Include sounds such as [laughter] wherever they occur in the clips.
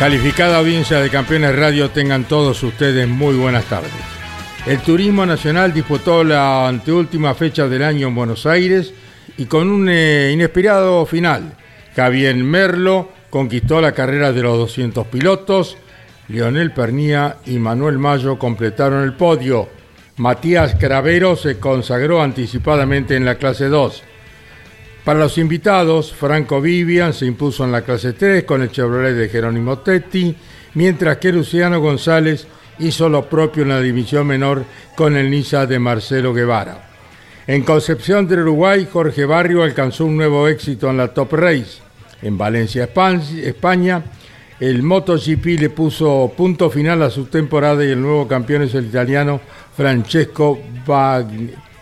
Calificada audiencia de Campeones Radio, tengan todos ustedes muy buenas tardes. El Turismo Nacional disputó la anteúltima fecha del año en Buenos Aires y con un eh, inesperado final. Javier Merlo conquistó la carrera de los 200 pilotos, Lionel Pernía y Manuel Mayo completaron el podio. Matías Cravero se consagró anticipadamente en la clase 2. Para los invitados, Franco Vivian se impuso en la clase 3 con el Chevrolet de Jerónimo Tetti, mientras que Luciano González hizo lo propio en la división menor con el Niza de Marcelo Guevara. En Concepción del Uruguay, Jorge Barrio alcanzó un nuevo éxito en la Top Race. En Valencia, España, el MotoGP le puso punto final a su temporada y el nuevo campeón es el italiano Francesco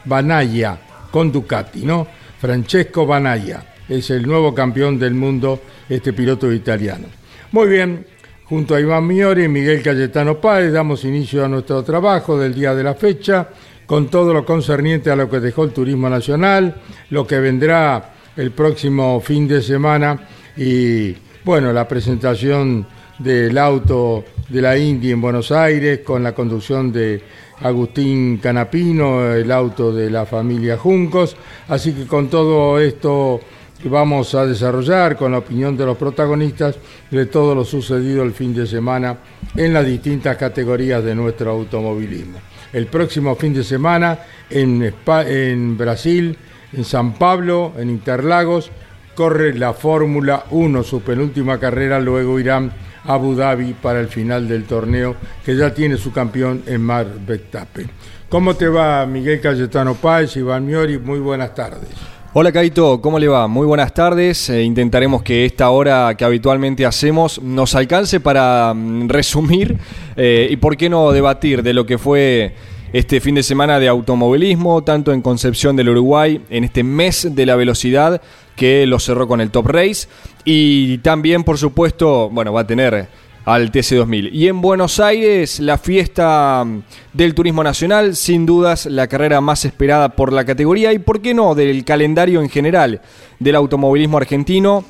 Banaya con Ducati, ¿no? Francesco Banaya es el nuevo campeón del mundo, este piloto italiano. Muy bien, junto a Iván Miori y Miguel Cayetano Páez damos inicio a nuestro trabajo del día de la fecha con todo lo concerniente a lo que dejó el turismo nacional, lo que vendrá el próximo fin de semana y bueno, la presentación del auto de la India en Buenos Aires con la conducción de Agustín Canapino, el auto de la familia Juncos. Así que con todo esto vamos a desarrollar, con la opinión de los protagonistas de todo lo sucedido el fin de semana en las distintas categorías de nuestro automovilismo. El próximo fin de semana en, en Brasil, en San Pablo, en Interlagos, corre la Fórmula 1, su penúltima carrera, luego irán Abu Dhabi para el final del torneo, que ya tiene su campeón en Mar Verstappen. ¿Cómo te va Miguel Cayetano Páez, Iván Miori? Muy buenas tardes. Hola Caito, ¿cómo le va? Muy buenas tardes. Eh, intentaremos que esta hora que habitualmente hacemos nos alcance para mm, resumir eh, y por qué no debatir de lo que fue este fin de semana de automovilismo, tanto en Concepción del Uruguay, en este mes de la velocidad que lo cerró con el Top Race, y también, por supuesto, bueno, va a tener al TC2000. Y en Buenos Aires, la fiesta del turismo nacional, sin dudas la carrera más esperada por la categoría y, por qué no, del calendario en general del automovilismo argentino.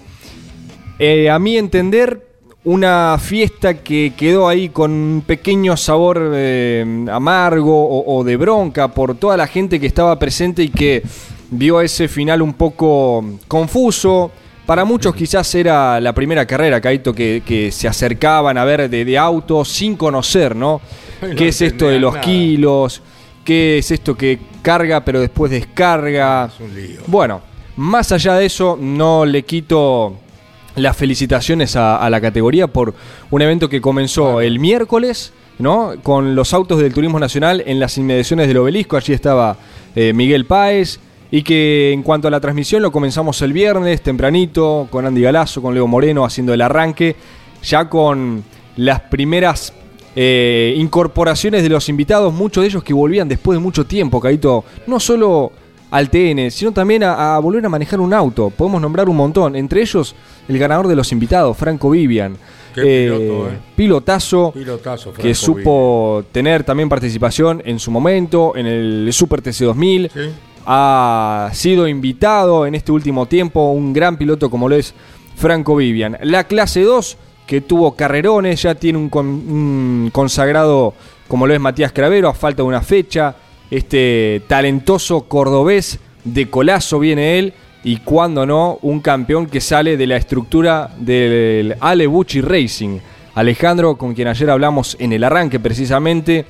Eh, a mi entender, una fiesta que quedó ahí con un pequeño sabor eh, amargo o, de bronca por toda la gente que estaba presente y que vio ese final un poco confuso. Para muchos quizás era la primera carrera, Caito, que, que se acercaban a ver de, auto sin conocer, [laughs] ¿no? ¿Qué es esto de los kilos? ¿Qué es esto que carga pero después descarga? Bueno, más allá de eso, no le quito las felicitaciones a, la categoría por un evento que comenzó el miércoles, ¿no? Con los autos del Turismo Nacional en las inmediaciones del obelisco. Allí estaba eh, Miguel Páez. Y que en cuanto a la transmisión lo comenzamos el viernes, tempranito, con Andy Galazo, con Leo Moreno haciendo el arranque, ya con las primeras eh, incorporaciones de los invitados, muchos de ellos que volvían después de mucho tiempo, Caito, no solo al TN, sino también a, volver a manejar un auto. Podemos nombrar un montón, entre ellos el ganador de los invitados, Franco Vivian. Eh, eh. Pilotazo, que supo tener también participación en su momento en el Super TC2000. Ha sido invitado en este último tiempo un gran piloto como lo es Franco Vivian. La clase 2, que tuvo carrerones, ya tiene un, un consagrado como lo es Matías Cravero, a falta de una fecha este talentoso cordobés de Colazo viene él, y cuando no, un campeón que sale de la estructura del Ale Bucci Racing. Alejandro, con quien ayer hablamos en el arranque precisamente,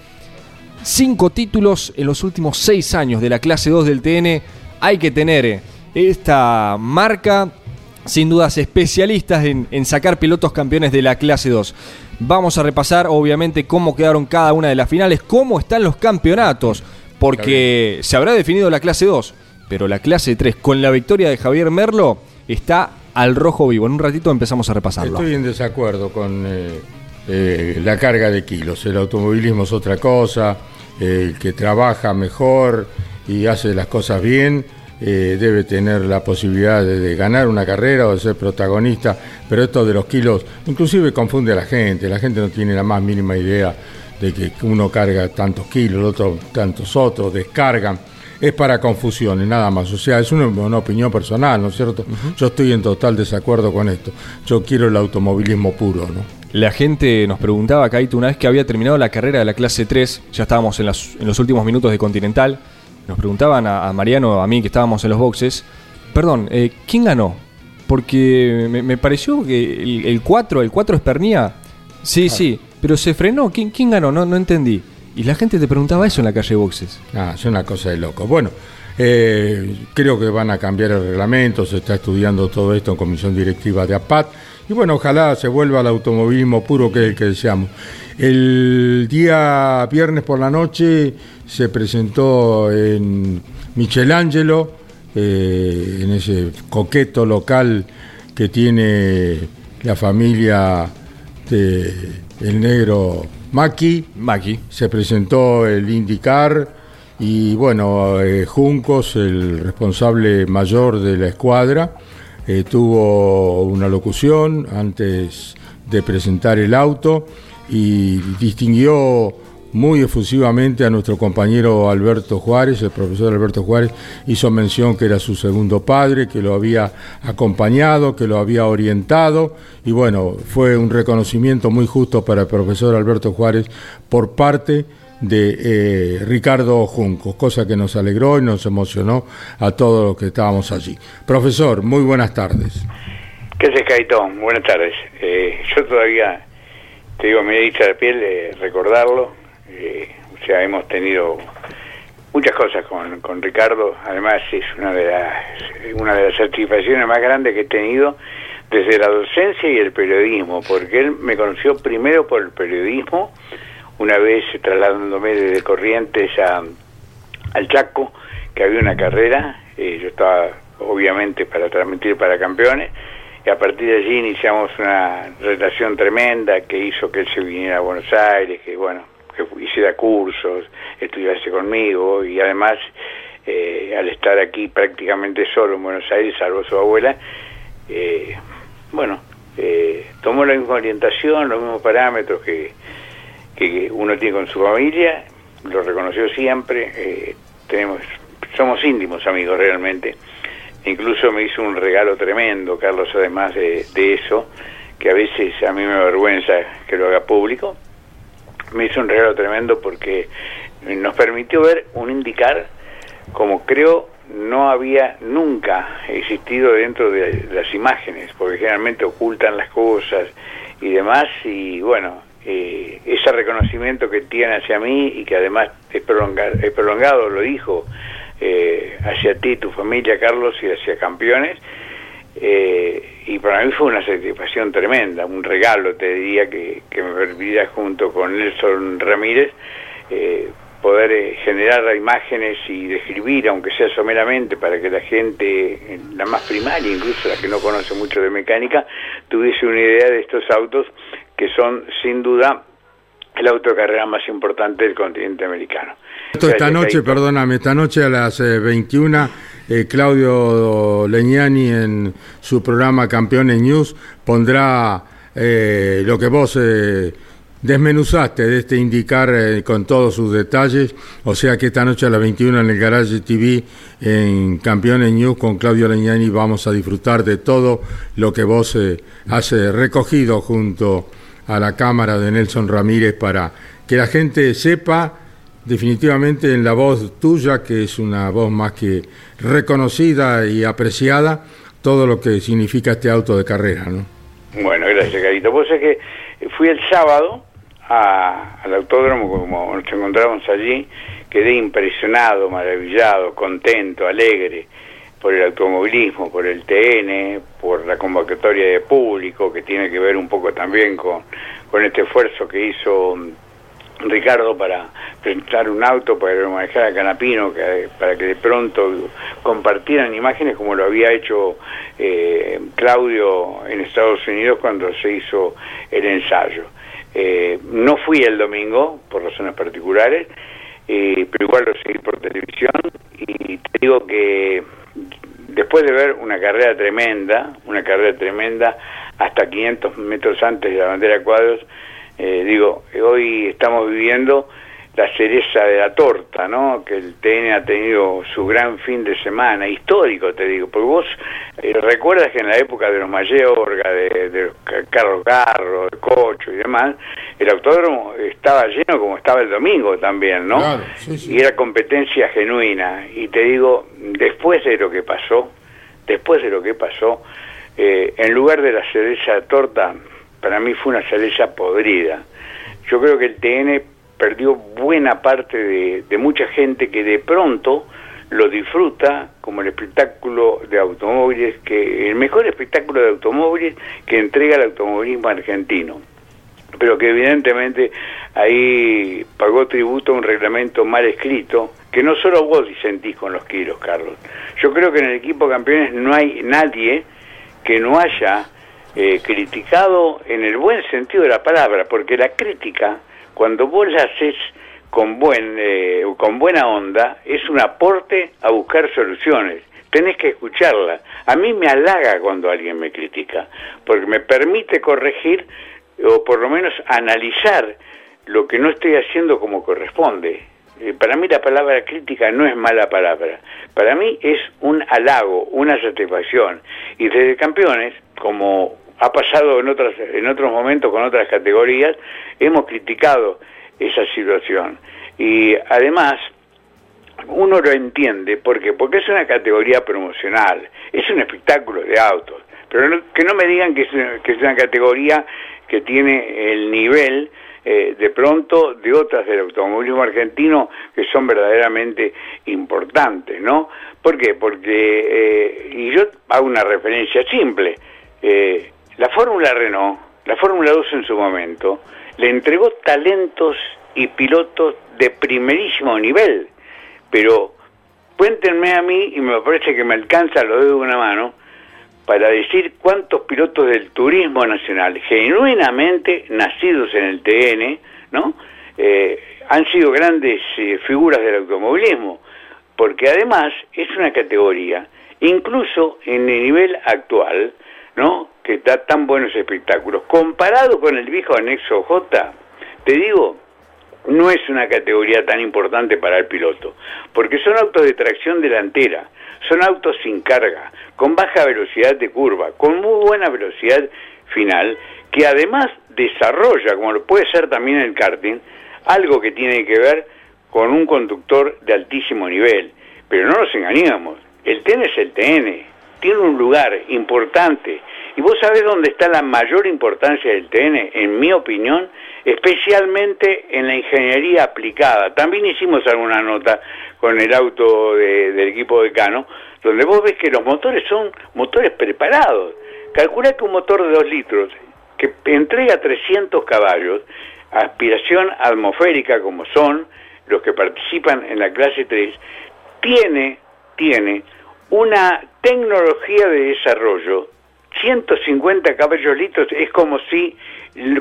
cinco títulos en los últimos seis años de la clase 2 del TN. Hay que tener esta marca, sin dudas especialistas en, en sacar pilotos campeones de la clase 2. Vamos a repasar obviamente cómo quedaron cada una de las finales, cómo están los campeonatos, porque se habrá definido la clase 2 pero la clase 3 con la victoria de Javier Merlo está al rojo vivo. En un ratito empezamos a repasarlo. Estoy en desacuerdo con eh, eh, la carga de kilos. El automovilismo es otra cosa. El que trabaja mejor y hace las cosas bien eh, debe tener la posibilidad de, ganar una carrera o de ser protagonista. Pero esto de los kilos inclusive confunde a la gente. La gente no tiene la más mínima idea de que uno carga tantos kilos, el otro tantos otros, descargan es para confusiones, nada más. O sea, es una, opinión personal, ¿no es cierto? Yo estoy en total desacuerdo con esto. Yo quiero el automovilismo puro, ¿no? La gente nos preguntaba, Caito, una vez que había terminado la carrera de la clase 3, ya estábamos en, los últimos minutos de Continental, nos preguntaban a, Mariano, a mí que estábamos en los boxes, perdón, eh, ¿quién ganó? Porque me, pareció que el, 4, el 4 es Pernía. Sí, sí, pero se frenó. ¿Quién, quién ganó? No, no entendí. Y la gente te preguntaba eso en la calle Boxes. Ah, es una cosa de loco. Bueno, eh, creo que van a cambiar el reglamento, se está estudiando todo esto en comisión directiva de APAT. Y bueno, ojalá se vuelva al automovilismo puro que que deseamos. El día viernes por la noche se presentó en Michelangelo, eh, en ese coqueto local que tiene la familia de El Negro Maki. Maki. Se presentó el IndyCar y bueno, eh, Juncos, el responsable mayor de la escuadra, eh, tuvo una locución antes de presentar el auto y distinguió muy efusivamente a nuestro compañero Alberto Juárez, el profesor Alberto Juárez. Hizo mención que era su segundo padre, que lo había acompañado, que lo había orientado. Y bueno, fue un reconocimiento muy justo para el profesor Alberto Juárez por parte de eh, Ricardo Junco, cosa que nos alegró y nos emocionó a todos los que estábamos allí. Profesor, muy buenas tardes. ¿Qué se Caitón? Buenas tardes. Eh, yo todavía, te digo, me he la piel de recordarlo, eh, o sea, hemos tenido muchas cosas con, con Ricardo. Además, es una de las una de las satisfacciones más grandes que he tenido desde la docencia y el periodismo, porque él me conoció primero por el periodismo, una vez trasladándome desde Corrientes a, al Chaco, que había una carrera, eh, yo estaba obviamente para transmitir para campeones, y a partir de allí iniciamos una relación tremenda que hizo que él se viniera a Buenos Aires, que bueno, que hiciera cursos, estudiase conmigo y además eh, al estar aquí prácticamente solo en Buenos Aires, salvo su abuela, eh, bueno, eh, tomó la misma orientación, los mismos parámetros que, que uno tiene con su familia, lo reconoció siempre, tenemos, somos íntimos amigos realmente, incluso me hizo un regalo tremendo, Carlos, además de, de eso, que a veces a mí me avergüenza que lo haga público, me hizo un regalo tremendo porque nos permitió ver un indicar como creo no había nunca existido dentro de las imágenes, porque generalmente ocultan las cosas y demás, y bueno, eh, ese reconocimiento que tiene hacia mí y que además es prolongado, es prolongado lo dijo, eh, hacia ti, tu familia, Carlos, y hacia campeones, eh, y para mí fue una satisfacción tremenda, un regalo, te diría, que, me permitiera junto con Nelson Ramírez eh, poder eh, generar imágenes y describir, aunque sea someramente, para que la gente, la más primaria, incluso la que no conoce mucho de mecánica, tuviese una idea de estos autos que son sin duda el auto de carrera más importante del continente americano. esta noche, perdóname, esta noche a las 21 eh, Claudio Leñani en su programa Campeones News pondrá eh, lo que vos eh, desmenuzaste de este indicar con todos sus detalles, o sea que esta noche a las 21 en el Garage TV en Campeones News con Claudio Leñani vamos a disfrutar de todo lo que vos has recogido junto a la cámara de Nelson Ramírez para que la gente sepa definitivamente en la voz tuya, que es una voz más que reconocida y apreciada, todo lo que significa este auto de carrera, ¿no? Bueno, gracias, Carito. Vos es que fui el sábado al autódromo, como nos encontramos allí, quedé impresionado, maravillado, contento, alegre por el automovilismo, por el TN, por la convocatoria de público, que tiene que ver un poco también con, con este esfuerzo que hizo Ricardo para presentar un auto para manejar a Canapino, que, para que de pronto compartieran imágenes como lo había hecho eh, Claudio en Estados Unidos cuando se hizo el ensayo. Eh, no fui el domingo por razones particulares, eh, pero igual lo seguí por televisión y te digo que después de ver una carrera tremenda, una carrera tremenda hasta 500 metros antes de la bandera de cuadros, eh, digo, hoy estamos viviendo la cereza de la torta, ¿no? Que el TN ha tenido su gran fin de semana, histórico, te digo, porque vos eh, recuerdas que en la época de los Mayorga, de, de Carlos Carro, de Cocho y demás, el autódromo estaba lleno como estaba el domingo también, ¿no? Y era competencia genuina. Y te digo, después de lo que pasó, después de lo que pasó, eh, en lugar de la cereza de torta, para mí fue una cereza podrida. Yo creo que el TN perdió buena parte de, mucha gente que de pronto lo disfruta como el espectáculo de automóviles, que el mejor espectáculo de automóviles que entrega el automovilismo argentino. Pero que evidentemente ahí pagó tributo a un reglamento mal escrito, que no solo vos disentís con los kilos, Carlos. Yo creo que en el equipo campeones no hay nadie que no haya eh, criticado en el buen sentido de la palabra, porque la crítica, cuando vos la haces con, buen, eh, con buena onda, es un aporte a buscar soluciones. Tenés que escucharla. A mí me halaga cuando alguien me critica, porque me permite corregir o por lo menos analizar lo que no estoy haciendo como corresponde. Eh, para mí la palabra crítica no es mala palabra. Para mí es un halago, una satisfacción. Y desde campeones, como ha pasado en, otras, en otros momentos con otras categorías, hemos criticado esa situación. Y además, uno lo entiende, ¿por Porque es una categoría promocional, es un espectáculo de autos, pero que no me digan que es, que es una categoría que tiene el nivel eh, de pronto de otras del automovilismo argentino que son verdaderamente importantes, ¿no? ¿Por qué? Porque, eh, y yo hago una referencia simple, eh, la Fórmula Renault, la Fórmula 2 en su momento, le entregó talentos y pilotos de primerísimo nivel, pero cuéntenme a mí, y me parece que me alcanza lo dedos de una mano, para decir cuántos pilotos del turismo nacional, genuinamente nacidos en el TN, ¿no? Eh, han sido grandes eh, figuras del automovilismo, porque además es una categoría, incluso en el nivel actual, ¿no? que da tan buenos espectáculos, comparado con el viejo anexo J, te digo, no es una categoría tan importante para el piloto, porque son autos de tracción delantera, son autos sin carga, con baja velocidad de curva, con muy buena velocidad final, que además desarrolla, como lo puede ser también el karting, algo que tiene que ver con un conductor de altísimo nivel. Pero no nos engañamos, el TN es el TN, tiene un lugar importante. ¿Y vos sabés dónde está la mayor importancia del TN? En mi opinión, especialmente en la ingeniería aplicada. También hicimos alguna nota con el auto del equipo de Cano, donde vos ves que los motores son motores preparados. Calcula que un motor de 2 litros que entrega 300 caballos, aspiración atmosférica como son los que participan en la clase 3, tiene, tiene una tecnología de desarrollo 150 caballos litros es como si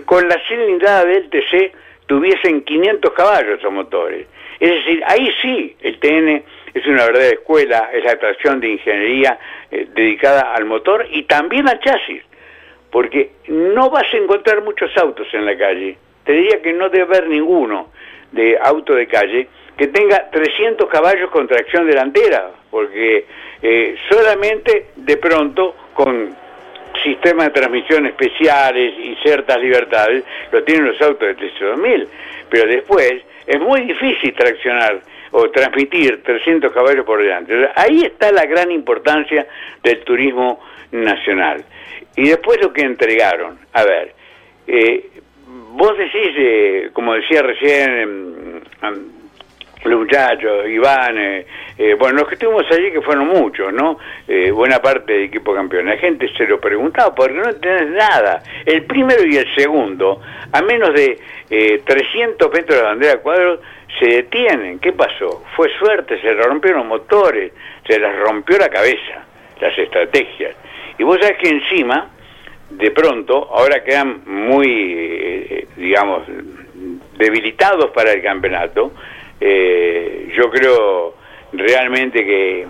con la cilindrada del TC tuviesen 500 caballos esos motores. Es decir, ahí sí el TN es una verdadera escuela, es la atracción de ingeniería eh, dedicada al motor y también al chasis, porque no vas a encontrar muchos autos en la calle. Te diría que no debe haber ninguno de auto de calle que tenga 300 caballos con tracción delantera, porque eh, solamente de pronto con sistema de transmisión especiales y ciertas libertades, lo tienen los autos de TC2000, pero después es muy difícil traccionar o transmitir 300 caballos por delante. Ahí está la gran importancia del turismo nacional. Y después lo que entregaron, a ver, eh, vos decís, eh, como decía recién mm, los muchachos, Iván, eh, eh, bueno, los que estuvimos allí, que fueron muchos, ¿no? Eh, buena parte del equipo campeón. La gente se lo preguntaba, porque no tenés nada. El primero y el segundo, a menos de 300 metros de la bandera cuadros, se detienen. ¿Qué pasó? Fue suerte, se rompieron los motores, se les rompió la cabeza, las estrategias. Y vos sabés que encima, de pronto, ahora quedan muy, digamos, debilitados para el campeonato, eh, yo creo realmente que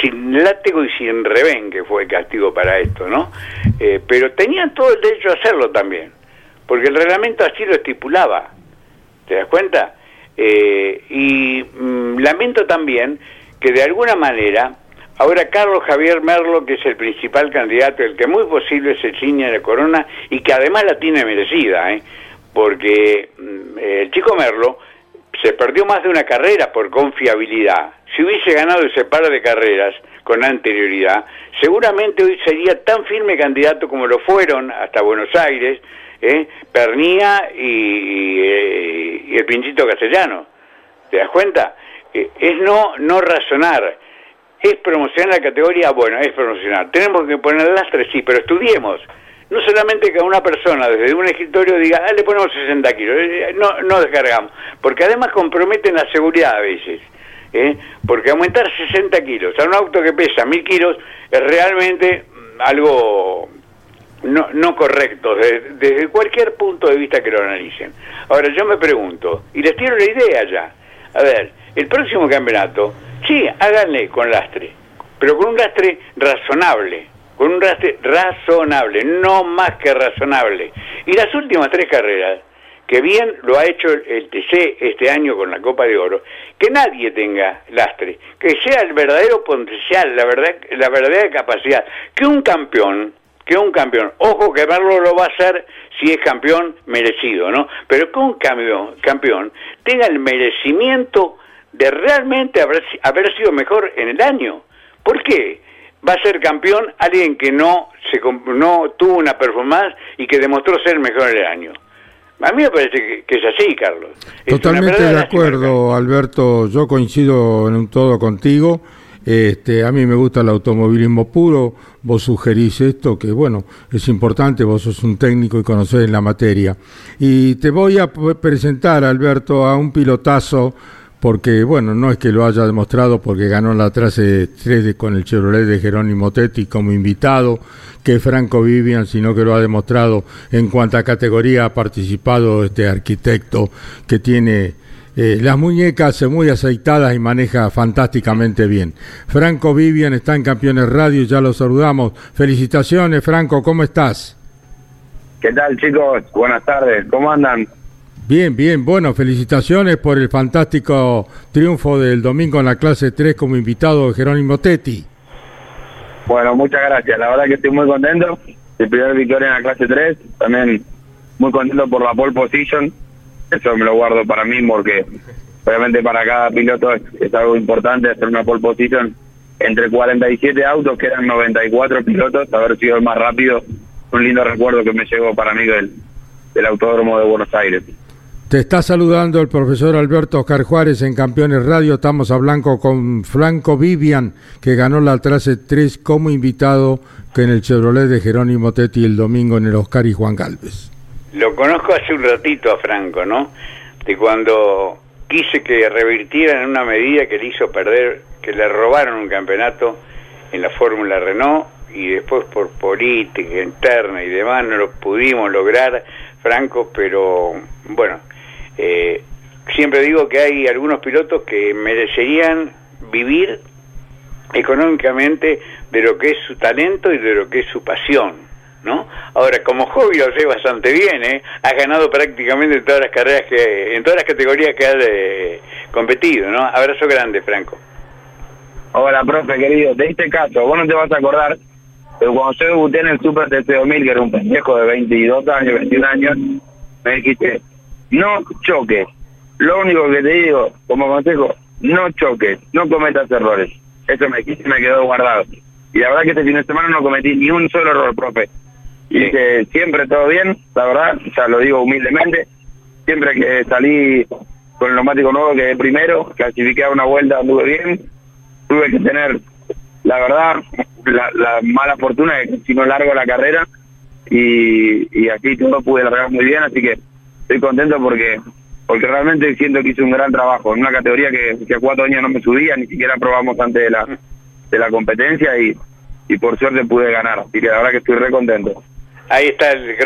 sin látigo y sin revén que fue el castigo para esto, ¿no? Eh, pero tenían todo el derecho a hacerlo también, porque el reglamento así lo estipulaba, ¿te das cuenta? Eh, y mm, lamento también que de alguna manera, ahora Carlos Javier Merlo, que es el principal candidato, el que muy posible se ciña la corona y que además la tiene merecida, ¿eh? porque mm, el chico Merlo se perdió más de una carrera por confiabilidad. Si hubiese ganado ese par de carreras con anterioridad, seguramente hoy sería tan firme candidato como lo fueron hasta Buenos Aires, ¿eh? Pernía y, eh, y, el Pinchito Castellano. ¿Te das cuenta? Eh, es no, no razonar. ¿Es promocionar la categoría? Bueno, es promocionar. Tenemos que poner lastre, sí, pero estudiemos no solamente que una persona desde un escritorio diga, ah, le ponemos 60 kilos, eh, no, no descargamos, porque además comprometen la seguridad a veces. ¿eh? Porque aumentar 60 kilos a un auto que pesa 1000 kilos es realmente mm, algo no, no correcto, desde, desde, cualquier punto de vista que lo analicen. Ahora yo me pregunto, y les tiro la idea ya, a ver, el próximo campeonato, sí, háganle con lastre, pero con un lastre razonable, con un rastre razonable, no más que razonable. Y las últimas tres carreras, que bien lo ha hecho el TC este año con la Copa de Oro, que nadie tenga lastre, que sea el verdadero potencial, la verdad, la verdadera capacidad, que un campeón, que un campeón, ojo que verlo lo va a hacer si es campeón merecido, ¿no? Pero que un campeón, campeón tenga el merecimiento de realmente haber, haber sido mejor en el año. ¿Por qué? Va a ser campeón alguien que no se no tuvo una performance y que demostró ser mejor el año. A mí me parece que, es así, Carlos. Totalmente de acuerdo, Alberto. Yo coincido en un todo contigo. Este, a mí me gusta el automovilismo puro. Vos sugerís esto, que bueno, es importante. Vos sos un técnico y conocés la materia. Y te voy a presentar, Alberto, a un pilotazo porque bueno, no es que lo haya demostrado porque ganó la clase 3 con el Chevrolet de Jerónimo Tetti como invitado, que Franco Vivian, sino que lo ha demostrado en cuanta categoría ha participado este arquitecto que tiene eh, las muñecas muy aceitadas y maneja fantásticamente bien. Franco Vivian está en Campeones Radio, ya lo saludamos. Felicitaciones, Franco, ¿cómo estás? ¿Qué tal, chicos? Buenas tardes, ¿cómo andan? Bien, bien, bueno, felicitaciones por el fantástico triunfo del domingo en la clase 3 como invitado de Jerónimo Tetti. Bueno, muchas gracias, la verdad que estoy muy contento. El primer victoria en la clase 3, también muy contento por la pole position. Eso me lo guardo para mí porque obviamente para cada piloto es, algo importante hacer una pole position entre 47 autos, que eran 94 pilotos, haber sido el más rápido, un lindo recuerdo que me llegó para mí del, del Autódromo de Buenos Aires. Te está saludando el profesor Alberto Oscar Juárez en Campeones Radio. Estamos hablando con Franco Vivian, que ganó la clase 3 como invitado que en el Chevrolet de Jerónimo Tetti el domingo en el Oscar y Juan Galvez. Lo conozco hace un ratito a Franco, ¿no? De cuando quise que revirtiera en una medida que le hizo perder, que le robaron un campeonato en la Fórmula Renault y después por política interna y demás no lo pudimos lograr, Franco, pero bueno, eh, siempre digo que hay algunos pilotos que merecerían vivir económicamente de lo que es su talento y de lo que es su pasión, ¿no? Ahora, como hobby lo sé bastante bien, ¿eh? Has ganado prácticamente en todas las carreras que, en todas las categorías que has eh, competido, ¿no? Abrazo grande, Franco. Hola, profe, querido, te diste caso, vos no te vas a acordar, Pero cuando yo debuté en el Super TC2000, que era un pendejo de 22 años, 21 años, me dijiste, no choques. Lo único que te digo como consejo, no choques, no cometas errores. Eso me me quedó guardado. Y la verdad que este fin de semana no cometí ni un solo error, profe. Y que siempre todo bien, la verdad, ya lo digo humildemente. Siempre que salí con el neumático nuevo que primero, clasifiqué a una vuelta, anduve bien. Tuve que tener, la verdad, la, mala fortuna de que si no largo la carrera y, y así todo pude largar muy bien, así que estoy contento porque porque realmente siento que hice un gran trabajo en una categoría que, que a cuatro años no me subía, ni siquiera probamos antes de la, de la competencia y, y por suerte pude ganar, así que la verdad que estoy re contento. Ahí está el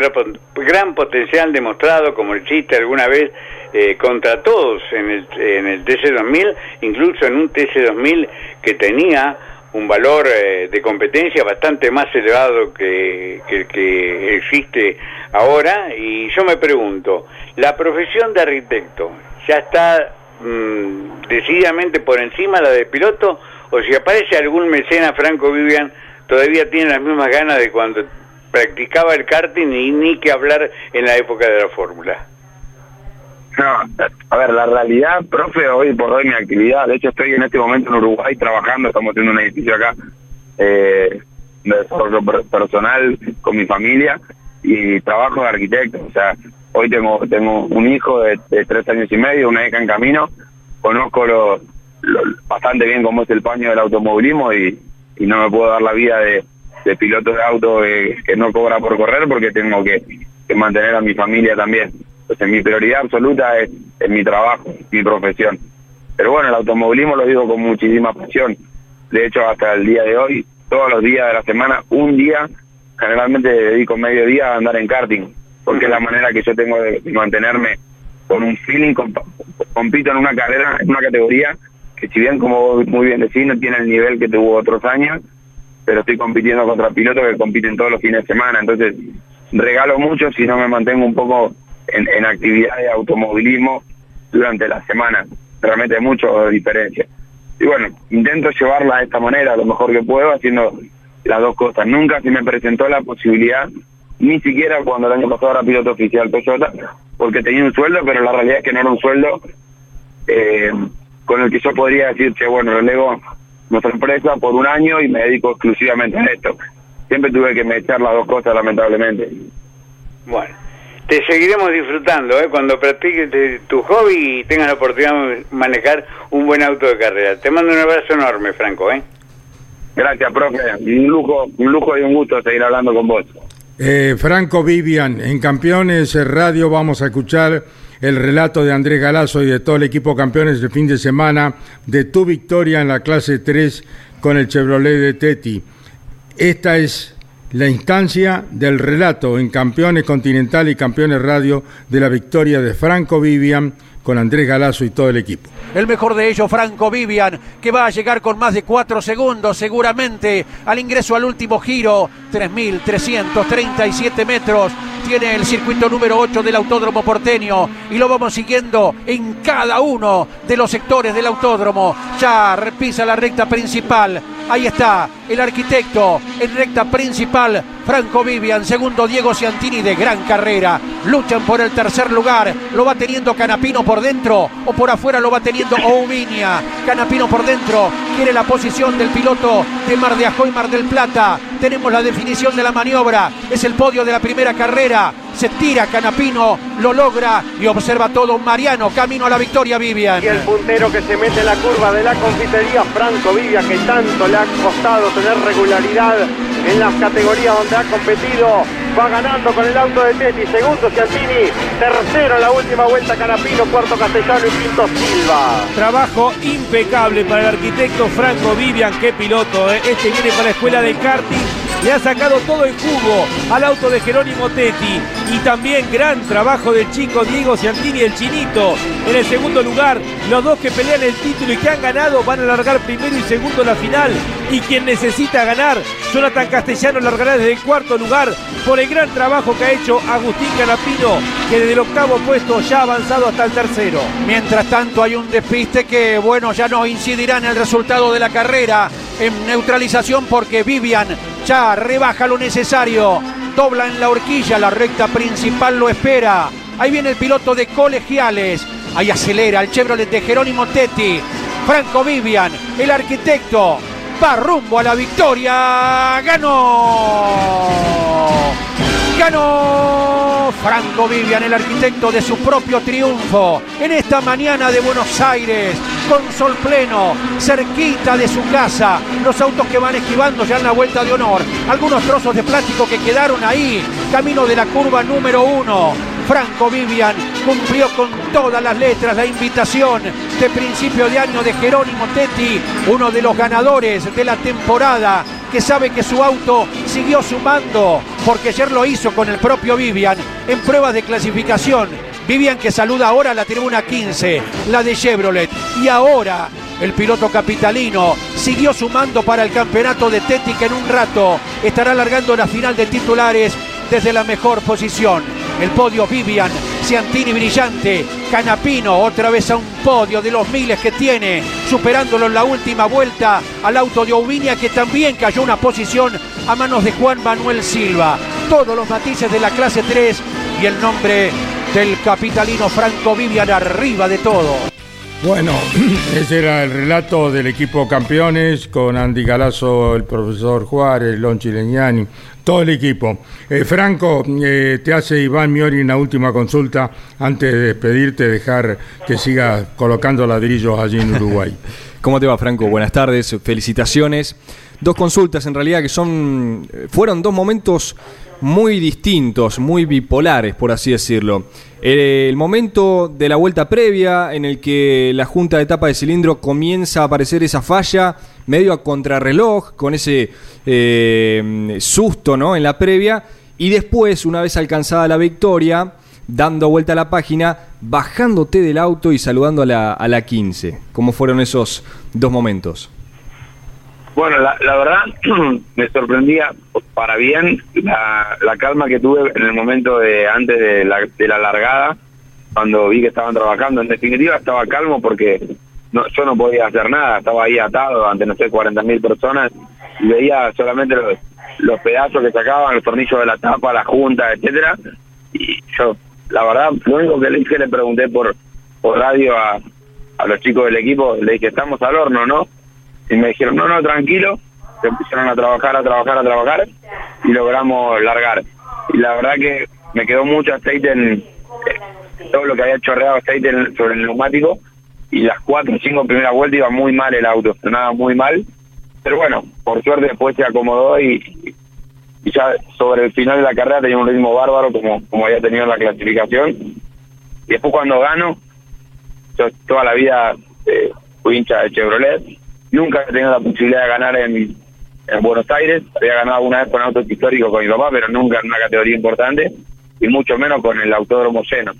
gran potencial demostrado, como el chiste alguna vez, eh, contra todos en el, en el TC2000, incluso en un TC2000 que tenía un valor eh, de competencia bastante más elevado que, el que existe ahora. Y yo me pregunto, ¿la profesión de arquitecto ya está mm, decididamente por encima la de piloto? ¿O si aparece algún mecena, Franco Vivian, todavía tiene las mismas ganas de cuando practicaba el karting y ni que hablar en la época de la fórmula? No, a ver, la realidad, profe, hoy por hoy mi actividad, de hecho estoy en este momento en Uruguay trabajando, estamos teniendo un edificio acá eh, de desarrollo personal con mi familia y trabajo de arquitecto, o sea, hoy tengo tengo un hijo de, tres años y medio, una hija en camino, conozco lo, bastante bien cómo es el paño del automovilismo y, no me puedo dar la vida de, de piloto de auto eh, que no cobra por correr porque tengo que mantener a mi familia también. Entonces mi prioridad absoluta es, mi trabajo, mi profesión. Pero bueno, el automovilismo lo digo con muchísima pasión. De hecho, hasta el día de hoy, todos los días de la semana, un día, generalmente dedico medio día a andar en karting, porque es la manera que yo tengo de mantenerme con un feeling, compito en una carrera, en una categoría que si bien, como muy bien decís, no tiene el nivel que tuvo otros años, pero estoy compitiendo contra pilotos que compiten todos los fines de semana, entonces regalo mucho si no me mantengo un poco en, en actividad de automovilismo durante la semana. Realmente hay mucho diferencia. Y bueno, intento llevarla de esta manera, lo mejor que puedo, haciendo las dos cosas. Nunca se me presentó la posibilidad, ni siquiera cuando el año pasado era piloto oficial Toyota, porque tenía un sueldo, pero la realidad es que no era un sueldo eh, con el que yo podría decir, que bueno, relego nuestra empresa por un año y me dedico exclusivamente a esto. Siempre tuve que echar las dos cosas, lamentablemente. Bueno te seguiremos disfrutando ¿eh? cuando practiques tu hobby y tengas la oportunidad de manejar un buen auto de carrera. Te mando un abrazo enorme, Franco. ¿eh? Gracias, profe. Un lujo, un lujo y un gusto seguir hablando con vos. Eh, Franco Vivian, en Campeones Radio vamos a escuchar el relato de Andrés Galazo y de todo el equipo campeones del fin de semana de tu victoria en la clase 3 con el Chevrolet de Teti. Esta es la instancia del relato en Campeones Continental y Campeones Radio de la victoria de Franco Vivian con Andrés Galazo y todo el equipo. El mejor de ellos, Franco Vivian, que va a llegar con más de cuatro segundos seguramente al ingreso al último giro. 3.337 metros tiene el circuito número 8 del Autódromo Porteño y lo vamos siguiendo en cada uno de los sectores del autódromo. Ya repisa la recta principal. Ahí está el arquitecto en recta principal Franco Vivian, segundo Diego Ciantini de gran carrera. Luchan por el tercer lugar. Lo va teniendo Canapino por dentro o por afuera lo va teniendo Ouminia. Canapino por dentro quiere la posición del piloto de Mar de Ajó y Mar del Plata. Tenemos la definición de la maniobra. Es el podio de la primera carrera. Se tira Canapino, lo logra y observa todo Mariano. Camino a la victoria, Vivian. Y el puntero que se mete en la curva de la confitería, Franco Vivian, que tanto le ha costado tener regularidad en las categorías donde ha competido. Va ganando con el auto de Teti. Segundo Ciantini. Tercero la última vuelta Canapino. Cuarto Castellano y quinto Silva. Trabajo impecable para el arquitecto Franco Vivian. Qué piloto. ¿eh? Este viene para la escuela de karting le ha sacado todo el jugo al auto de Jerónimo Tetti. Y también gran trabajo del chico Diego Ciantini, el chinito. En el segundo lugar, los dos que pelean el título y que han ganado van a largar primero y segundo la final. Y quien necesita ganar, Jonathan Castellano largará desde el cuarto lugar por el gran trabajo que ha hecho Agustín Canapino, que desde el octavo puesto ya ha avanzado hasta el tercero. Mientras tanto hay un despiste que, bueno, ya no incidirá en el resultado de la carrera en neutralización porque Vivian Rebaja lo necesario. Dobla en la horquilla, la recta principal lo espera. Ahí viene el piloto de colegiales. Ahí acelera el Chevrolet de Jerónimo Tetti. Franco Vivian, el arquitecto, va rumbo a la victoria. ¡Ganó! Ganó Franco Vivian, el arquitecto de su propio triunfo, en esta mañana de Buenos Aires, con sol pleno, cerquita de su casa. Los autos que van esquivando ya en la vuelta de honor. Algunos trozos de plástico que quedaron ahí, camino de la curva número uno. Franco Vivian cumplió con todas las letras la invitación de principio de año de Jerónimo Tetti, uno de los ganadores de la temporada, que sabe que su auto siguió sumando, porque ayer lo hizo con el propio Vivian en pruebas de clasificación. Vivian que saluda ahora a la tribuna 15, la de Chevrolet. Y ahora el piloto capitalino siguió sumando para el campeonato de Tetti que en un rato estará alargando la final de titulares desde la mejor posición. El podio Vivian, Ciantini brillante, Canapino otra vez a un podio de los miles que tiene, superándolo en la última vuelta al auto de Ovinia que también cayó una posición a manos de Juan Manuel Silva. Todos los matices de la clase 3 y el nombre del capitalino Franco Vivian arriba de todo. Bueno, [clears throat] ese era el relato del equipo campeones con Andy Galazo, el profesor Juárez, Lonchi Leñani, todo el equipo. Eh, Franco, eh, te hace Iván Miori una última consulta antes de despedirte, dejar que siga colocando ladrillos allí en Uruguay. [laughs] ¿Cómo te va, Franco? Buenas tardes, felicitaciones. Dos consultas en realidad que son fueron dos momentos muy distintos, muy bipolares, por así decirlo. El momento de la vuelta previa en el que la junta de tapa de cilindro comienza a aparecer esa falla medio a contrarreloj, con ese eh, susto ¿no? en la previa, y después, una vez alcanzada la victoria, dando vuelta a la página, bajándote del auto y saludando a la, a la 15. ¿Cómo fueron esos dos momentos? Bueno, la, la verdad [clears throat] me sorprendía para bien la, la, calma que tuve en el momento de antes de la, de la largada, cuando vi que estaban trabajando. En definitiva estaba calmo porque no, yo no podía hacer nada, estaba ahí atado ante, no sé, 40 mil personas y veía solamente los, pedazos que sacaban, los tornillos de la tapa, la junta, etcétera Y yo, la verdad, lo único que le dije, le pregunté por, por radio a, a los chicos del equipo, le dije, estamos al horno, ¿no? Y me dijeron, no, no, tranquilo, se empezaron a trabajar, a trabajar, a trabajar y logramos largar. Y la verdad que me quedó mucho aceite en todo lo que había chorreado aceite sobre el neumático y las cuatro o cinco primeras vueltas iba muy mal el auto, sonaba muy mal, pero bueno, por suerte después se acomodó y, y ya sobre el final de la carrera tenía un ritmo bárbaro como, como había tenido en la clasificación. Y después cuando gano, yo toda la vida eh, fui hincha de Chevrolet, Nunca he tenido la posibilidad de ganar en, en Buenos Aires. Había ganado una vez con auto histórico con mi papá, pero nunca en una categoría importante y mucho menos con el autódromo lleno.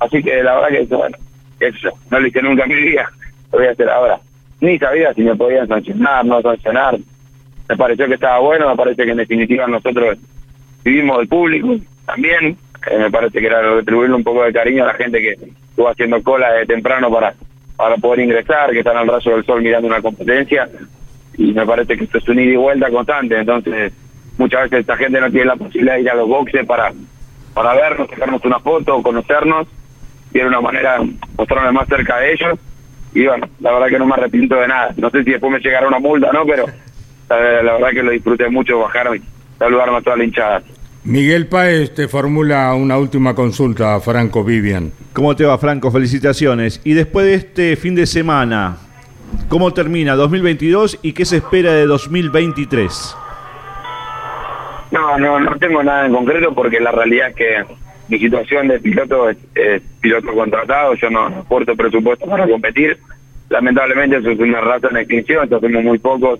Así que la verdad que, bueno, eso, no lo hice nunca en mi vida, lo voy a hacer ahora. Ni sabía si me podían sancionar, no sancionar. Me pareció que estaba bueno, me parece que en definitiva nosotros vivimos del público también. Eh, me parece que era retribuirle un poco de cariño a la gente que estuvo haciendo cola de temprano para para poder ingresar, que están al rayo del sol mirando una competencia y me parece que esto es un ida y vuelta constante, entonces muchas veces esta gente no tiene la posibilidad de ir a los boxes para, para vernos, sacarnos una foto, conocernos, tiene una manera de mostrarme más cerca de ellos y bueno, la verdad que no me arrepiento de nada, no sé si después me llegará una multa, ¿no? Pero la, la verdad que lo disfruté mucho bajarme y saludarme a toda la hinchada. Miguel Páez te formula una última consulta a Franco Vivian. ¿Cómo te va, Franco? Felicitaciones. Y después de este fin de semana, ¿cómo termina 2022 y qué se espera de 2023? No, no, no tengo nada en concreto porque la realidad es que mi situación de piloto es, piloto contratado, yo no aporto presupuesto para competir. Lamentablemente eso es una raza en extinción, entonces somos muy pocos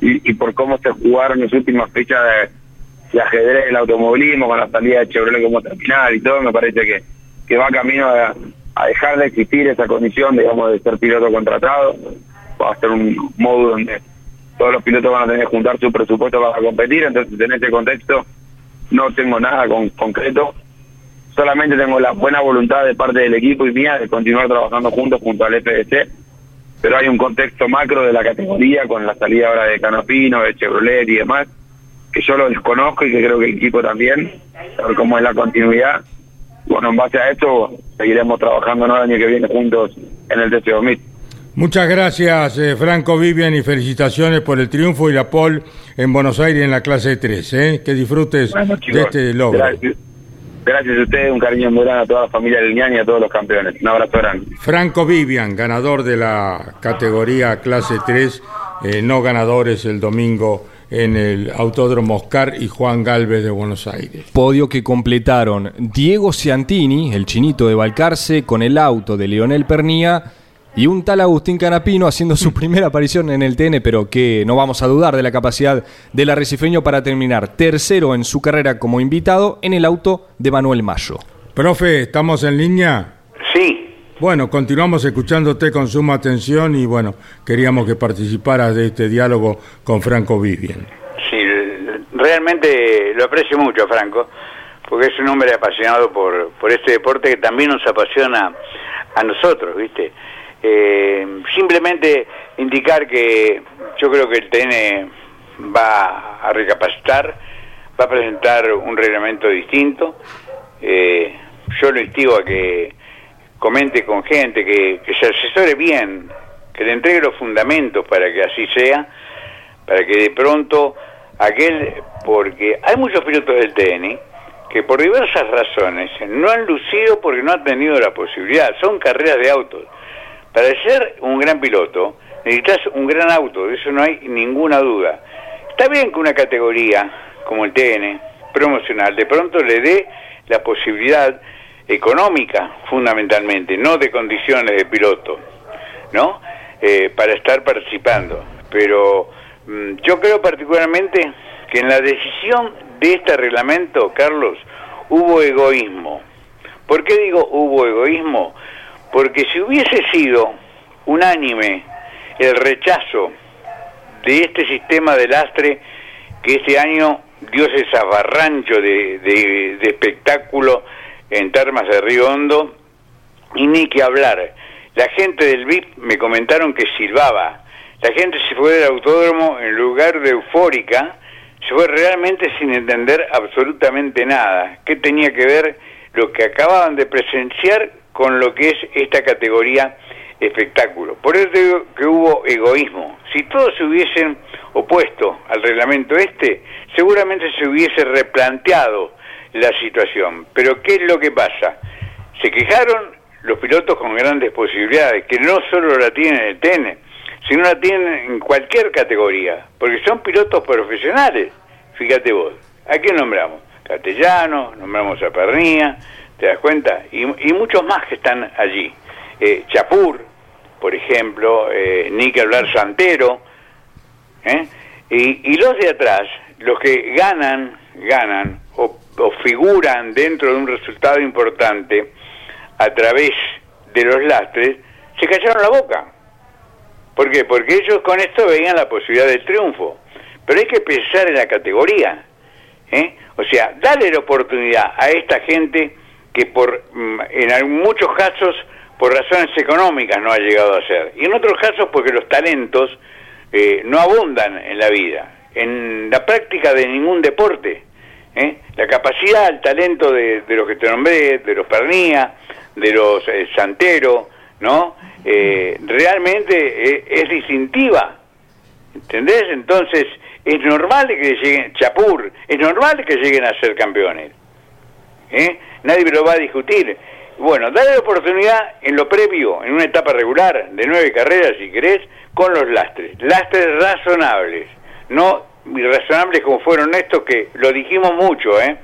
y, y por cómo se jugaron las últimas fechas de de ajedrez del automovilismo con la salida de Chevrolet como terminal y todo, me parece que, que va camino a, dejar de existir esa condición, digamos, de ser piloto contratado. Va a ser un modo donde todos los pilotos van a tener que juntar su presupuesto para competir, entonces en este contexto no tengo nada con, concreto, solamente tengo la buena voluntad de parte del equipo y mía de continuar trabajando juntos junto al FDC, pero hay un contexto macro de la categoría con la salida ahora de Canopino, de Chevrolet y demás, que yo lo desconozco y que creo que el equipo también, saber cómo es la continuidad. Bueno, en base a esto seguiremos trabajando ¿no? el año que viene juntos en el TC2000. Muchas gracias, eh, Franco Vivian, y felicitaciones por el triunfo y la pole en Buenos Aires en la clase 3. ¿eh? Que disfrutes Bueno, de este logro. Gracias. Gracias a ustedes, un cariño muy grande a toda la familia del Ñaña y a todos los campeones. Un abrazo grande. Franco Vivian, ganador de la categoría clase 3, eh, no ganadores el domingo en el Autódromo Oscar y Juan Galvez de Buenos Aires. Podio que completaron Diego Ciantini, el chinito de Balcarce, con el auto de Leonel Pernía y un tal Agustín Canapino haciendo su primera aparición en el TN, pero que no vamos a dudar de la capacidad del arrecifeño para terminar tercero en su carrera como invitado en el auto de Manuel Mayo. Profe, ¿estamos en línea? Bueno, continuamos escuchándote con suma atención y bueno, queríamos que participaras de este diálogo con Franco Vivian. sí, realmente lo aprecio mucho, Franco, porque es un hombre apasionado por, por este deporte que también nos apasiona a nosotros, ¿viste? Eh, simplemente indicar que yo creo que el TN va a recapacitar, va a presentar un reglamento distinto. Eh, yo lo instigo a que comente con gente, que, se asesore bien, que le entregue los fundamentos para que así sea, para que de pronto aquel, porque hay muchos pilotos del TN que por diversas razones no han lucido porque no han tenido la posibilidad, son carreras de autos. Para ser un gran piloto necesitas un gran auto, de eso no hay ninguna duda. Está bien que una categoría como el TN, promocional, de pronto le dé la posibilidad económica, fundamentalmente, no de condiciones de piloto, ¿no? Eh, para estar participando. Pero mm, yo creo particularmente que en la decisión de este reglamento, Carlos, hubo egoísmo. ¿Por qué digo hubo egoísmo? Porque si hubiese sido unánime el rechazo de este sistema de lastre que este año dio ese zafarrancho de, de- de espectáculo en Termas de Río Hondo, y ni que hablar. La gente del VIP me comentaron que silbaba. La gente se fue del autódromo en lugar de eufórica, se fue realmente sin entender absolutamente nada. ¿Qué tenía que ver lo que acababan de presenciar con lo que es esta categoría espectáculo? Por eso digo que hubo egoísmo. Si todos se hubiesen opuesto al reglamento este, seguramente se hubiese replanteado la situación. Pero ¿qué es lo que pasa? Se quejaron los pilotos con grandes posibilidades, que no solo la tienen en el TN, sino la tienen en cualquier categoría, porque son pilotos profesionales. Fíjate vos, ¿a quién nombramos? Castellano, nombramos a Pernía, ¿te das cuenta? Y, muchos más que están allí. Eh, Chapur, por ejemplo, eh, ni que hablar Santero, ¿eh? y los de atrás, los que ganan, ganan o, o figuran dentro de un resultado importante a través de los lastres, se callaron la boca. ¿Por qué? Porque ellos con esto veían la posibilidad del triunfo. Pero hay que pensar en la categoría. ¿eh? O sea, darle la oportunidad a esta gente que por mm, en muchos casos por razones económicas no ha llegado a ser. Y en otros casos porque los talentos eh, no abundan en la vida, en la práctica de ningún deporte. ¿Eh? La capacidad, el talento de, los que te nombré, de los Pernía, de los eh, Santero, ¿no? Eh, realmente eh, es distintiva. ¿Entendés? Entonces, es normal que lleguen, Chapur, es normal que lleguen a ser campeones. ¿eh? Nadie lo va a discutir. Bueno, dale la oportunidad en lo previo, en una etapa regular de nueve carreras, si querés, con los lastres. Lastres razonables, no irrazonables como fueron estos que lo dijimos mucho, ¿eh?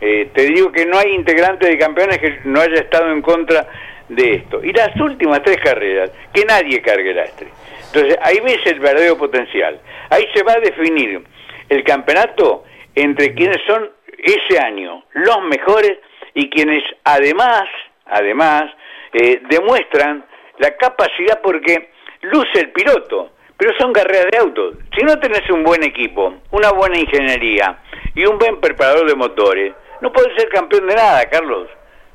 Eh, te digo que no hay integrante de campeones que no haya estado en contra de esto. Y las últimas tres carreras, que nadie cargue lastre. Entonces, ahí ves el verdadero potencial. Ahí se va a definir el campeonato entre quienes son ese año los mejores y quienes además, además, eh, demuestran la capacidad porque luce el piloto, pero son carreras de autos. Si no tenés un buen equipo, una buena ingeniería y un buen preparador de motores, no podés ser campeón de nada, Carlos.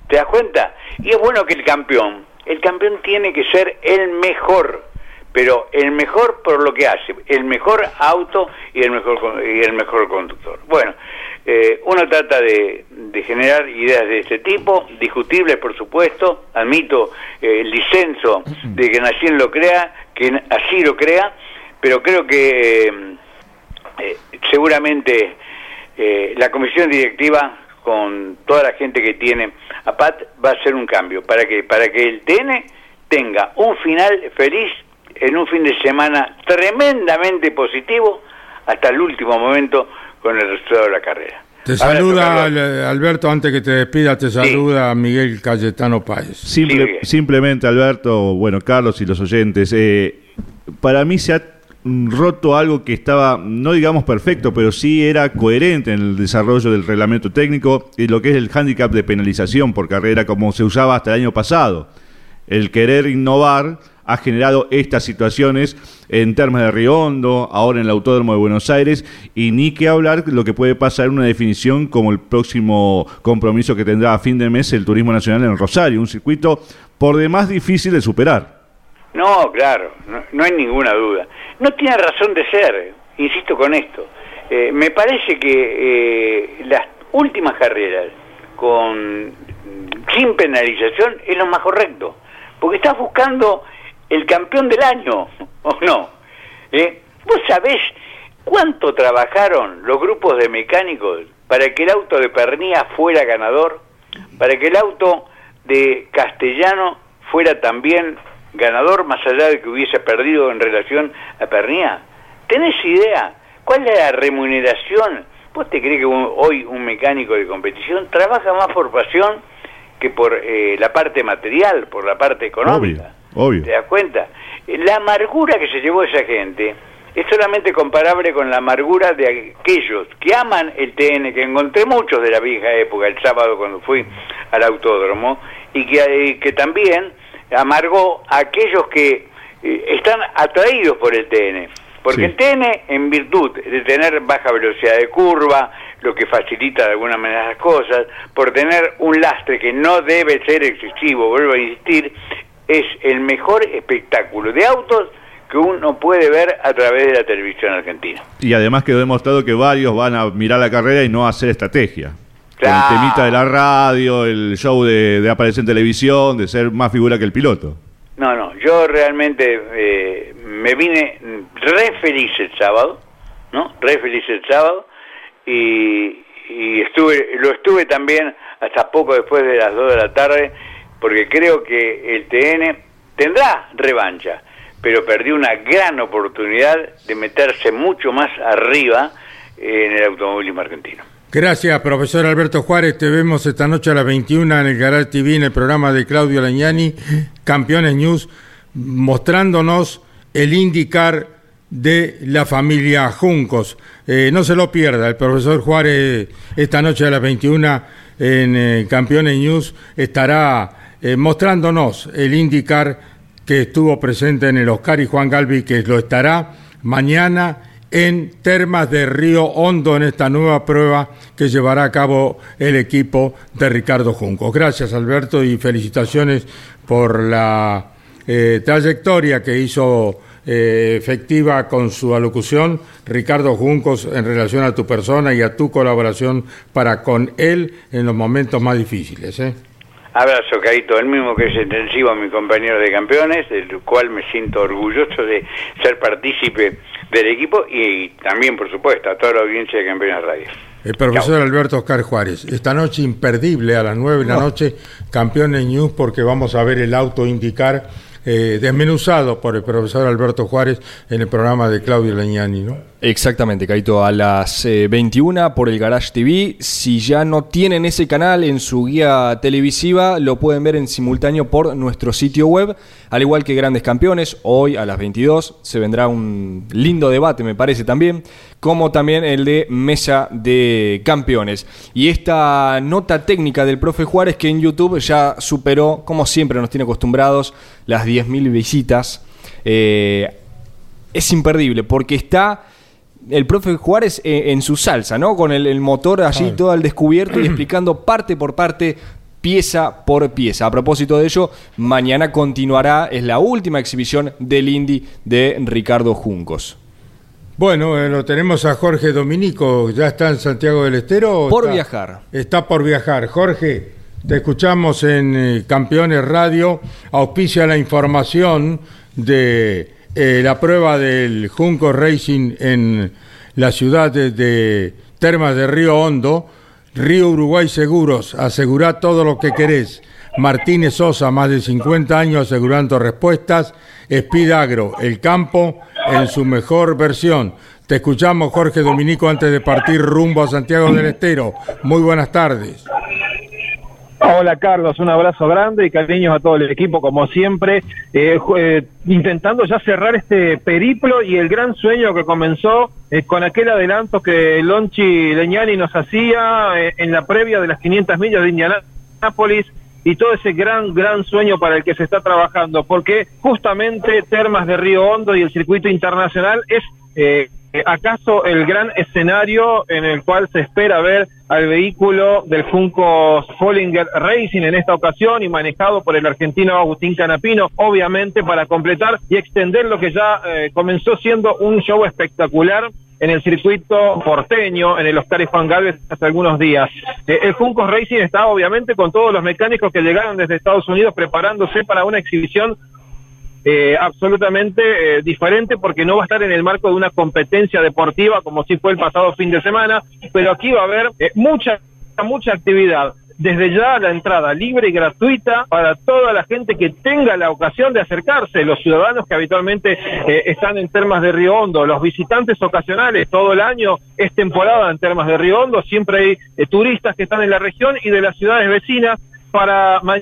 ¿Te das cuenta? Y es bueno que el campeón, el campeón tiene que ser el mejor, pero el mejor por lo que hace, el mejor auto y el mejor y el mejor conductor. Bueno, eh, uno trata de, de generar ideas de este tipo, discutibles por supuesto, admito eh, el disenso de que Nacien lo crea, que así lo crea, pero creo que eh, eh, seguramente la comisión directiva con toda la gente que tiene a PAT va a hacer un cambio. Para que para que el TN tenga un final feliz en un fin de semana tremendamente positivo hasta el último momento con el resultado de la carrera. Te saluda. Al- Alberto, antes que te despida, te saluda Miguel Cayetano Páez. Simple- simplemente, Alberto, bueno, Carlos y los oyentes, eh, para mí se ha roto algo que estaba, no digamos perfecto, pero sí era coherente en el desarrollo del reglamento técnico y lo que es el hándicap de penalización por carrera como se usaba hasta el año pasado. El querer innovar ha generado estas situaciones en Termas de Río Hondo, ahora en el Autódromo de Buenos Aires, y ni que hablar lo que puede pasar en una definición como el próximo compromiso que tendrá a fin de mes el Turismo Nacional en Rosario, un circuito por demás difícil de superar. No, claro, no, hay ninguna duda. No tiene razón de ser, insisto con esto. Eh, me parece que eh, las últimas carreras con sin penalización es lo más correcto, porque estás buscando el campeón del año, [laughs] ¿o no? ¿Eh? ¿Vos sabés cuánto trabajaron los grupos de mecánicos para que el auto de Pernía fuera ganador? Para que el auto de Castellano fuera también ganador, más allá de que hubiese perdido en relación a Pernía. ¿Tenés idea? ¿Cuál es la remuneración? ¿Vos te crees que hoy un mecánico de competición trabaja más por pasión que por eh, la parte material, por la parte económica? ¿Te das cuenta? La amargura que se llevó esa gente es solamente comparable con la amargura de aquellos que aman el TN, que encontré muchos de la vieja época, el sábado cuando fui al autódromo, y que, eh, que también amargó a aquellos que eh, están atraídos por el TN. Porque Sí. el TN, en virtud de tener baja velocidad de curva, lo que facilita de alguna manera las cosas, por tener un lastre que no debe ser excesivo, vuelvo a insistir, es el mejor espectáculo de autos que uno puede ver a través de la televisión argentina. Y además quedó demostrado que varios van a mirar la carrera y no a hacer estrategia. Con el temita de la radio, el show de, de aparecer en televisión, de ser más figura que el piloto. No, no, yo realmente eh, me vine re feliz el sábado, ¿no? Re feliz el sábado y, y estuve, lo estuve también hasta poco después de las 2 de la tarde porque creo que el TN tendrá revancha, pero perdió una gran oportunidad de meterse mucho más arriba en el automovilismo argentino. Gracias, profesor Alberto Juárez. Te vemos esta noche a las 21 en el Garage TV, en el programa de Claudio Lañani, Campeones News, mostrándonos el indicar de la familia Juncos. Eh, no se lo pierda, el profesor Juárez esta noche a las 21 en eh, Campeones News estará eh, mostrándonos el indicar que estuvo presente en el Oscar y Juan Galvi, que lo estará mañana en Termas de Río Hondo en esta nueva prueba que llevará a cabo el equipo de Ricardo Juncos. Gracias Alberto y felicitaciones por la eh, trayectoria que hizo eh, efectiva con su alocución Ricardo Juncos en relación a tu persona y a tu colaboración para con él en los momentos más difíciles. Abrazo, Caito, el mismo que es intensivo a mi compañero de campeones, del cual me siento orgulloso de ser partícipe del equipo y también, por supuesto, a toda la audiencia de Campeones Radio. El profesor Alberto Oscar Juárez, esta noche imperdible a las 9 de la noche, Campeones News, porque vamos a ver el auto indicar eh, desmenuzado por el profesor Alberto Juárez en el programa de Claudio Leñani, ¿no? Exactamente, Caito, a las eh, 21 por el Garage TV. Si ya no tienen ese canal en su guía televisiva, lo pueden ver en simultáneo por nuestro sitio web, al igual que Grandes Campeones. Hoy a las 22 se vendrá un lindo debate, me parece también, como también el de Mesa de Campeones. Y esta nota técnica del profe Juárez que en YouTube ya superó, como siempre nos tiene acostumbrados, las 10.000 visitas. Eh, es imperdible porque está el profe Juárez eh, en su salsa, ¿no? Con el, el motor allí todo al descubierto y explicando parte por parte pieza por pieza. A propósito de ello, mañana continuará, es la última exhibición del Indy de Ricardo Juncos. Bueno, eh, lo tenemos a Jorge Dominico, ¿ya está en Santiago del Estero? Por está- viajar. Está por viajar. Jorge, te escuchamos en eh, Campeones Radio, auspicia la información de eh, la prueba del Junco Racing en la ciudad de, de Termas de Río Hondo, Río Uruguay Seguros, asegura todo lo que querés. Martínez Sosa, más de 50 años asegurando respuestas. Speed Agro, el campo en su mejor versión. Te escuchamos, Jorge Dominico, antes de partir rumbo a Santiago del Estero. Muy buenas tardes. Hola Carlos, un abrazo grande y cariños a todo el equipo como siempre, eh, eh, intentando ya cerrar este periplo y el gran sueño que comenzó eh, con aquel adelanto que Lonchi Leñani nos hacía eh, en la previa de las 500 millas de Indianápolis y todo ese gran, gran sueño para el que se está trabajando, porque justamente Termas de Río Hondo y el circuito internacional es eh, acaso el gran escenario en el cual se espera ver al vehículo del Junco Follinger Racing en esta ocasión y manejado por el argentino Agustín Canapino, obviamente para completar y extender lo que ya eh, comenzó siendo un show espectacular en el circuito porteño, en el Oscar Juan Galvez hace algunos días. Eh, el Junco Racing está obviamente con todos los mecánicos que llegaron desde Estados Unidos preparándose para una exhibición eh, absolutamente eh, diferente porque no va a estar en el marco de una competencia deportiva como si fue el pasado fin de semana, pero aquí va a haber eh, mucha, mucha actividad. Desde ya la entrada libre y gratuita para toda la gente que tenga la ocasión de acercarse, los ciudadanos que habitualmente eh, están en Termas de Río Hondo, los visitantes ocasionales, todo el año es temporada en Termas de Río Hondo, siempre hay eh, turistas que están en la región y de las ciudades vecinas para ma-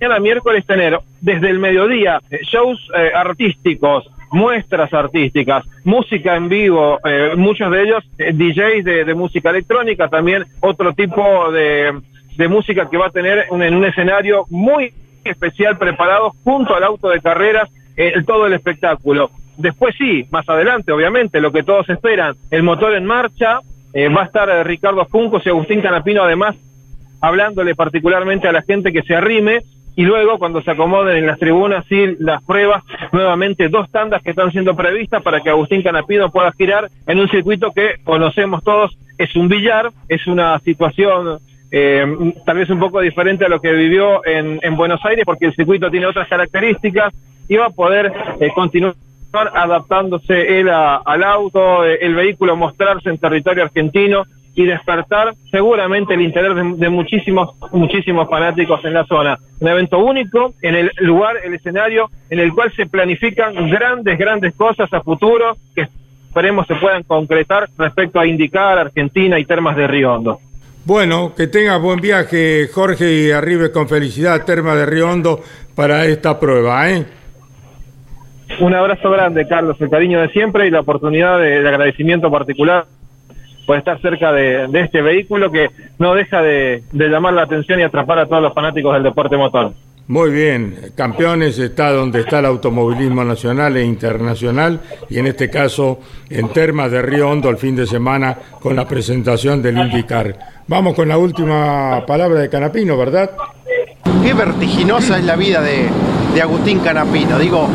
mañana miércoles tener desde el mediodía eh, shows eh, artísticos, muestras artísticas, música en vivo, eh, muchos de ellos eh, DJs de música electrónica, también otro tipo de, de música que va a tener en un escenario muy especial preparado junto al auto de carreras, eh, todo el espectáculo. Después sí, más adelante, obviamente, lo que todos esperan, el motor en marcha, eh, va a estar eh, Ricardo Juncos y Agustín Canapino además hablándole particularmente a la gente que se arrime y luego cuando se acomoden en las tribunas y las pruebas, nuevamente dos tandas que están siendo previstas para que Agustín Canapino pueda girar en un circuito que conocemos todos, es un billar, es una situación eh, tal vez un poco diferente a lo que vivió en, en Buenos Aires porque el circuito tiene otras características y va a poder eh, continuar adaptándose él a- al auto, eh, el vehículo mostrarse en territorio argentino y despertar seguramente el interés de, de muchísimos muchísimos fanáticos en la zona. Un evento único en el lugar, el escenario en el cual se planifican grandes, grandes cosas a futuro que esperemos se puedan concretar respecto a indicar Argentina y Termas de Río Hondo. Bueno, que tengas buen viaje, Jorge, y arribes con felicidad Terma de Río Hondo para esta prueba, ¿eh? Un abrazo grande, Carlos, el cariño de siempre y la oportunidad de, de agradecimiento particular por estar cerca de, este vehículo que no deja de, de llamar la atención y atrapar a todos los fanáticos del deporte motor. Muy bien, campeones está donde está el automovilismo nacional e internacional y en este caso en Termas de Río Hondo el fin de semana con la presentación del IndyCar. Vamos con la última palabra de Canapino, ¿verdad? Qué vertiginosa es la vida de, de Agustín Canapino. Digo,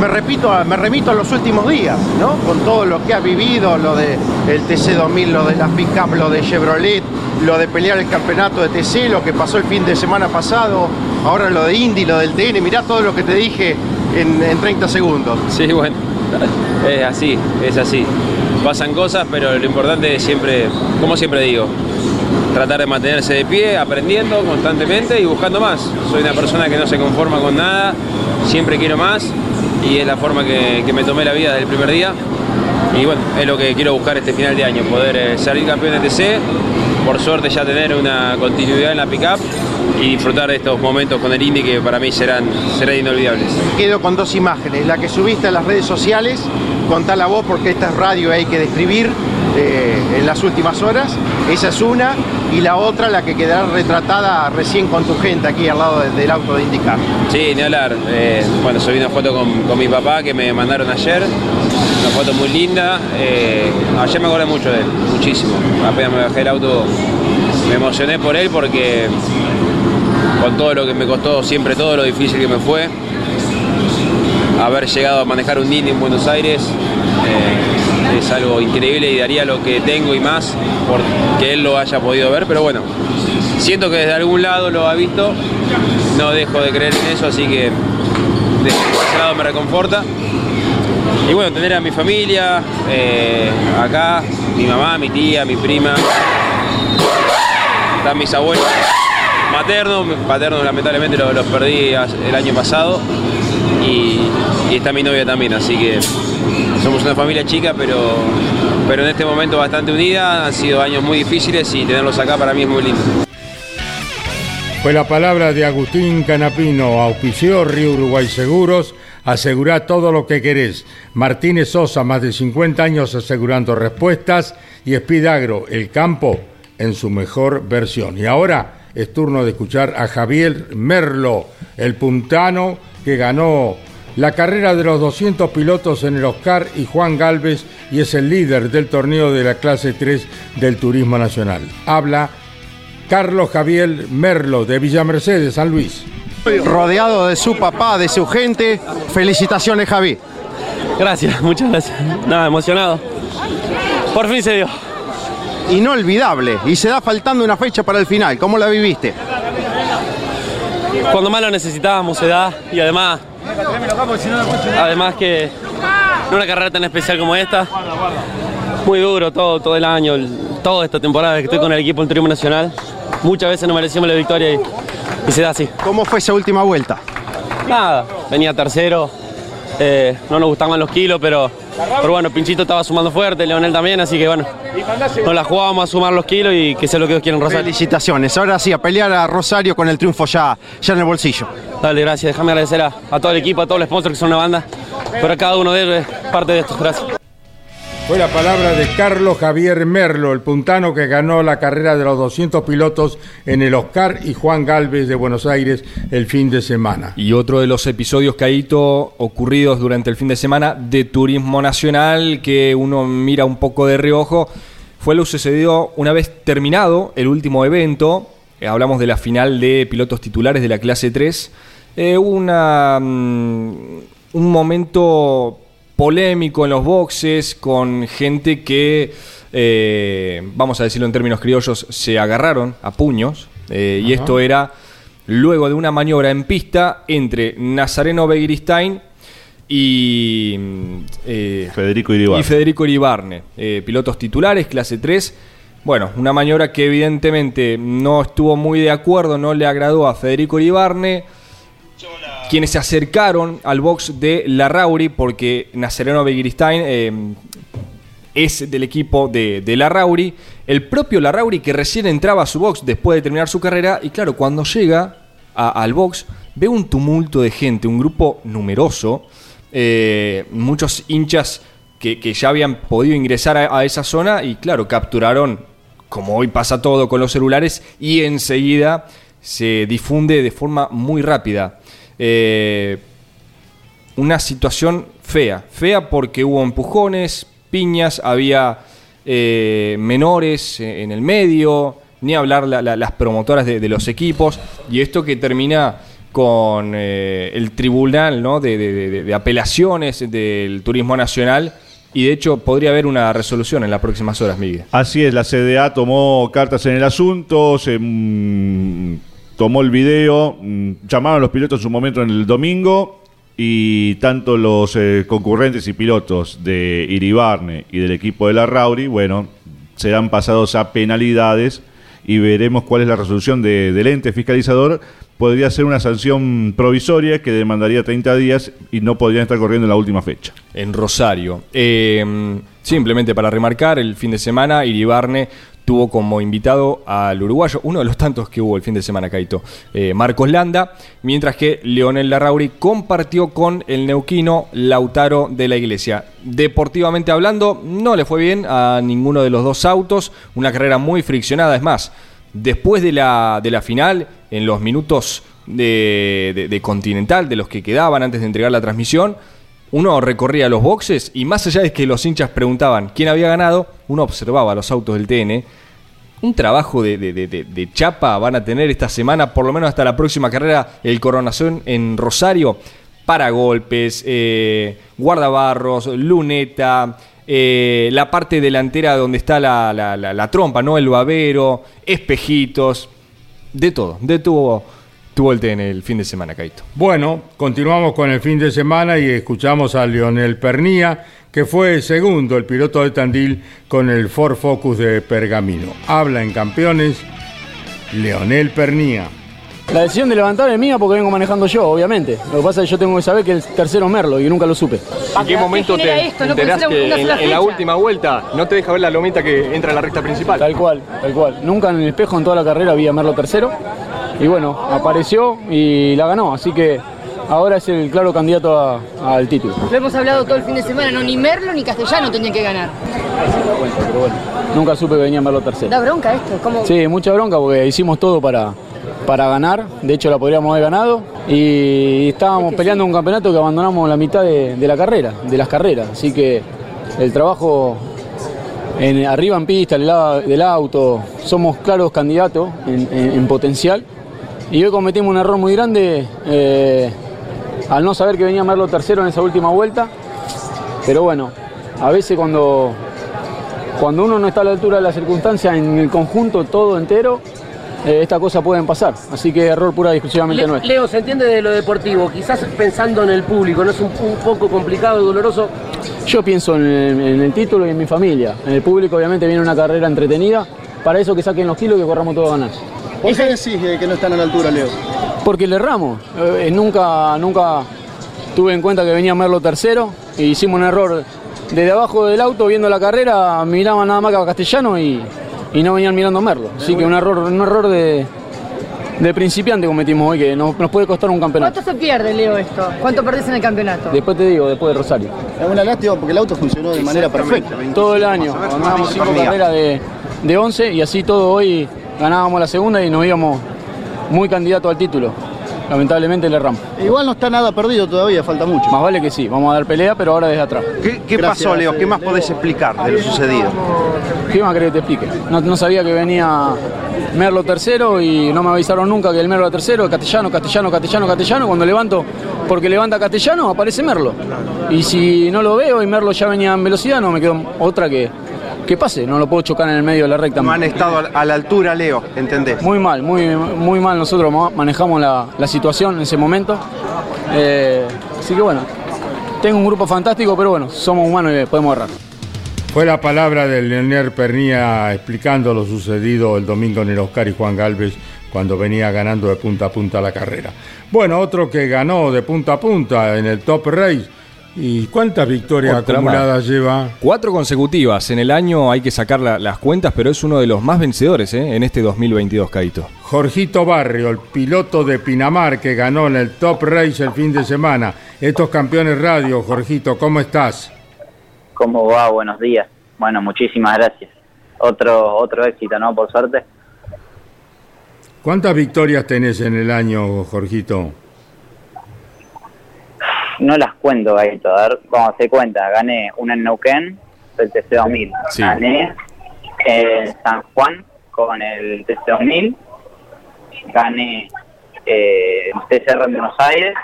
me repito, me remito a los últimos días, ¿no? Con todo lo que ha vivido, lo de el TC2000, lo de las pick-up, lo de Chevrolet, lo de pelear el campeonato de TC, lo que pasó el fin de semana pasado, ahora lo de Indy, lo del TN, mirá todo lo que te dije en, en 30 segundos. Sí, bueno, [laughs] es así, es así. Pasan cosas, pero lo importante es siempre, como siempre digo, tratar de mantenerse de pie, aprendiendo constantemente y buscando más. Soy una persona que no se conforma con nada, siempre quiero más y es la forma que, me tomé la vida desde el primer día. Y bueno, es lo que quiero buscar este final de año, poder eh, salir campeón de TC, por suerte ya tener una continuidad en la pickup y disfrutar de estos momentos con el Indy que para mí serán, serán inolvidables. Quedo con dos imágenes, la que subiste a las redes sociales, contala vos porque esta es radio hay que describir eh, en las últimas horas, esa es una, y la otra la que quedará retratada recién con tu gente aquí al lado de- del auto de indicar. Sí, ni hablar. Eh, bueno, subí una foto con, con mi papá que me mandaron ayer. Una foto muy linda. Eh, ayer me acordé mucho de él, muchísimo. Apenas me bajé del auto, me emocioné por él porque con todo lo que me costó, siempre todo lo difícil que me fue. Haber llegado a manejar un Indy en Buenos Aires eh, es algo increíble y daría lo que tengo y más porque él lo haya podido ver, pero bueno, siento que desde algún lado lo ha visto, no dejo de creer en eso, así que de ese lado me reconforta. Y bueno, tener a mi familia eh, acá, mi mamá, mi tía, mi prima, están mis abuelos maternos, paternos lamentablemente los, perdí el año pasado y, y está mi novia también, así que somos una familia chica, pero, pero en este momento bastante unida, han sido años muy difíciles y tenerlos acá para mí es muy lindo. Fue la palabra de Agustín Canapino, auspició Río Uruguay Seguros, asegura todo lo que querés. Martínez Sosa, más de 50 años asegurando respuestas, y Espidagro, el campo en su mejor versión. Y ahora es turno de escuchar a Javier Merlo, el puntano que ganó la carrera de los 200 pilotos en el Oscar y Juan Galvez y es el líder del torneo de la clase 3 del Turismo Nacional. Habla Carlos Javier Merlo de Villa Mercedes, San Luis. Rodeado de su papá, de su gente. Felicitaciones, Javi. Gracias, muchas gracias. Nada, emocionado. Por fin se dio. Inolvidable. Y se da faltando una fecha para el final. ¿Cómo la viviste? Cuando más lo necesitábamos se da y además Además que en una carrera tan especial como esta, muy duro todo, todo el año, toda esta temporada que estoy con el equipo en Turismo Nacional, muchas veces no merecimos la victoria y, y se da así. ¿Cómo fue esa última vuelta? Nada, venía tercero, eh, no nos gustaban los kilos, pero, pero bueno, Pinchito estaba sumando fuerte, Leonel también, así que bueno, nos la jugábamos a sumar los kilos y que sea lo que Dios quiera en Rosario. Felicitaciones, ahora sí, a pelear a Rosario con el triunfo ya, ya en el bolsillo. Dale, gracias, déjame agradecer a, a todo el equipo, a todos los sponsors que son una banda, pero a cada uno de ellos es parte de esto, gracias. Fue la palabra de Carlos Javier Merlo, el puntano que ganó la carrera de los 200 pilotos en el Oscar y Juan Galvez de Buenos Aires el fin de semana. Y otro de los episodios, Caíto, ocurridos durante el fin de semana de Turismo Nacional, que uno mira un poco de reojo, fue lo sucedido una vez terminado el último evento, eh, hablamos de la final de pilotos titulares de la clase 3, eh, una, mm, un momento polémico en los boxes, con gente que, eh, vamos a decirlo en términos criollos, se agarraron a puños. eh, y esto era luego de una maniobra en pista entre Nazareno Begiristain y, mm, eh, Federico Iribarne. y Federico Iribarne, eh, pilotos titulares, clase 3. Bueno, una maniobra que evidentemente no estuvo muy de acuerdo, no le agradó a Federico Iribarne quienes se acercaron al box de Larrauri porque Nazareno Begiristain eh, es del equipo de, de Larrauri. El propio Larrauri que recién entraba a su box después de terminar su carrera y claro, cuando llega al box ve un tumulto de gente, un grupo numeroso, eh, muchos hinchas que, ya habían podido ingresar a esa zona y claro, capturaron, como hoy pasa todo con los celulares, y enseguida se difunde de forma muy rápida. Eh, una situación fea, fea porque hubo empujones, piñas, había eh, menores en el medio, ni hablar la- la- las promotoras de, los equipos, y esto que termina con eh, el tribunal ¿no? de- de apelaciones del turismo nacional, y de hecho podría haber una resolución en las próximas horas, Miguel. Así es, la CDA tomó cartas en el asunto, se mm, tomó el video, mm, llamaron a los pilotos en su momento en el domingo y tanto los eh, concurrentes y pilotos de Iribarne y del equipo de la Rauri, bueno, serán pasados a penalidades y veremos cuál es la resolución de- del ente fiscalizador. Podría ser una sanción provisoria que demandaría 30 días y no podrían estar corriendo en la última fecha. en Rosario. Eh, simplemente para remarcar, el fin de semana Iribarne tuvo como invitado al uruguayo, uno de los tantos que hubo el fin de semana, Caito, eh, Marcos Landa, mientras que Leonel Larrauri compartió con el neuquino Lautaro de la Iglesia. Deportivamente hablando, no le fue bien a ninguno de los dos autos, una carrera muy friccionada, es más, después de la, de la final, en los minutos de, de- de Continental, de los que quedaban antes de entregar la transmisión, uno recorría los boxes y más allá de que los hinchas preguntaban quién había ganado, uno observaba los autos del TN un trabajo de, de- de- chapa van a tener esta semana, por lo menos hasta la próxima carrera, el Coronación en Rosario, para golpes, eh, guardabarros, luneta, eh, la parte delantera donde está la, la- trompa, ¿no? El babero, espejitos, de todo, de tuvo, tuvo el TN el fin de semana, Caito. Bueno, continuamos con el fin de semana y escuchamos a Leonel Pernía, que fue segundo, el piloto de Tandil, con el Ford Focus de Pergamino. Habla en campeones Leonel Pernía. La decisión de levantar es mía porque vengo manejando yo, obviamente. Lo que pasa es que yo tengo que saber que el tercero es Merlo y nunca lo supe. ¿En qué momento te esto? Enterás que en, en la última vuelta no te deja ver la lomita que entra a la recta principal? Tal cual, tal cual. Nunca en el espejo en toda la carrera vi a Merlo tercero. Y bueno, apareció y la ganó. Así que ahora es el claro candidato a- al título. Lo hemos hablado todo el fin de semana, no ni Merlo ni Castellano tenían que ganar. Pero bueno, nunca supe que venía Merlo tercero. Da bronca esto, Sí, mucha bronca porque hicimos todo para, para ganar. De hecho, la podríamos haber ganado. Y estábamos peleando un campeonato que abandonamos la mitad de, de la carrera, de las carreras. Así que el trabajo en, arriba en pista, del, lado- del auto, somos claros candidatos en, en- en potencial. Y hoy cometimos un error muy grande eh, al no saber que venía Merlo tercero en esa última vuelta. Pero bueno, a veces cuando cuando uno no está a la altura de las circunstancias en el conjunto todo entero, eh, estas cosas pueden pasar. Así que error pura y exclusivamente Le- nuestro. Leo, se entiende de lo deportivo, quizás pensando en el público, ¿no es un, un poco complicado, doloroso? Yo pienso en el, en el título y en mi familia. En el público obviamente viene una carrera entretenida. Para eso que saquen los kilos y que corramos todos a ganar. ¿Por qué decís eh, que no están a la altura, Leo? Porque le erramos. Eh, nunca, nunca tuve en cuenta que venía Merlo tercero e hicimos un error. Desde abajo del auto, viendo la carrera, miraban nada más que a Castellano y, y no venían mirando a Merlo. Así que un error, un error de, de principiante cometimos hoy que nos, nos puede costar un campeonato. ¿Cuánto se pierde, Leo, esto? ¿Cuánto perdés en el campeonato? Después te digo, después de Rosario. Es una lástima porque el auto funcionó de manera perfecta. Todo el año. Ganábamos cinco carreras de, de 11 y así todo hoy ganábamos la segunda y nos íbamos muy candidatos al título. Lamentablemente le erramos. Igual no está nada perdido todavía, falta mucho. Más vale que sí, vamos a dar pelea, pero ahora desde atrás. ¿Qué, qué pasó, Leo? ¿Qué más podés explicar de lo sucedido? ¿Qué más querés que te explique? No, no sabía que venía Merlo tercero y no me avisaron nunca que el Merlo era tercero, Castellano, Castellano, Castellano, Castellano. Cuando levanto, porque levanta Castellano, aparece Merlo. Y si no lo veo y Merlo ya venía en velocidad, no me quedó otra que, que pase. No lo puedo chocar en el medio de la recta. No han estado a- la altura, Leo, ¿entendés? Muy mal, muy, muy mal nosotros ma- manejamos la, la situación en ese momento. Eh, así que bueno, tengo un grupo fantástico, pero bueno, somos humanos y podemos errar. Fue la palabra de Leonel Pernía explicando lo sucedido el domingo en el Oscar y Juan Galvez cuando venía ganando de punta a punta la carrera. Bueno, otro que ganó de punta a punta en el Top Race. ¿Y cuántas victorias Otra acumuladas más. lleva? Cuatro consecutivas. En el año hay que sacar la- las cuentas, pero es uno de los más vencedores ¿eh? en este 2022, Caito. Jorgito Barrio, el piloto de Pinamar que ganó en el Top Race el fin de semana. Estos campeones radio, Jorgito, ¿cómo estás? ¿Cómo va? Buenos días. Bueno, muchísimas gracias. Otro otro éxito, ¿no? Por suerte. ¿Cuántas victorias tenés en el año, Jorgito? No las cuento, Gaito. A ver cómo se cuenta. Gané una en Neuquén, el TC2000. Sí. Gané en San Juan con el TC2000. Gané eh, TCR en Buenos Aires.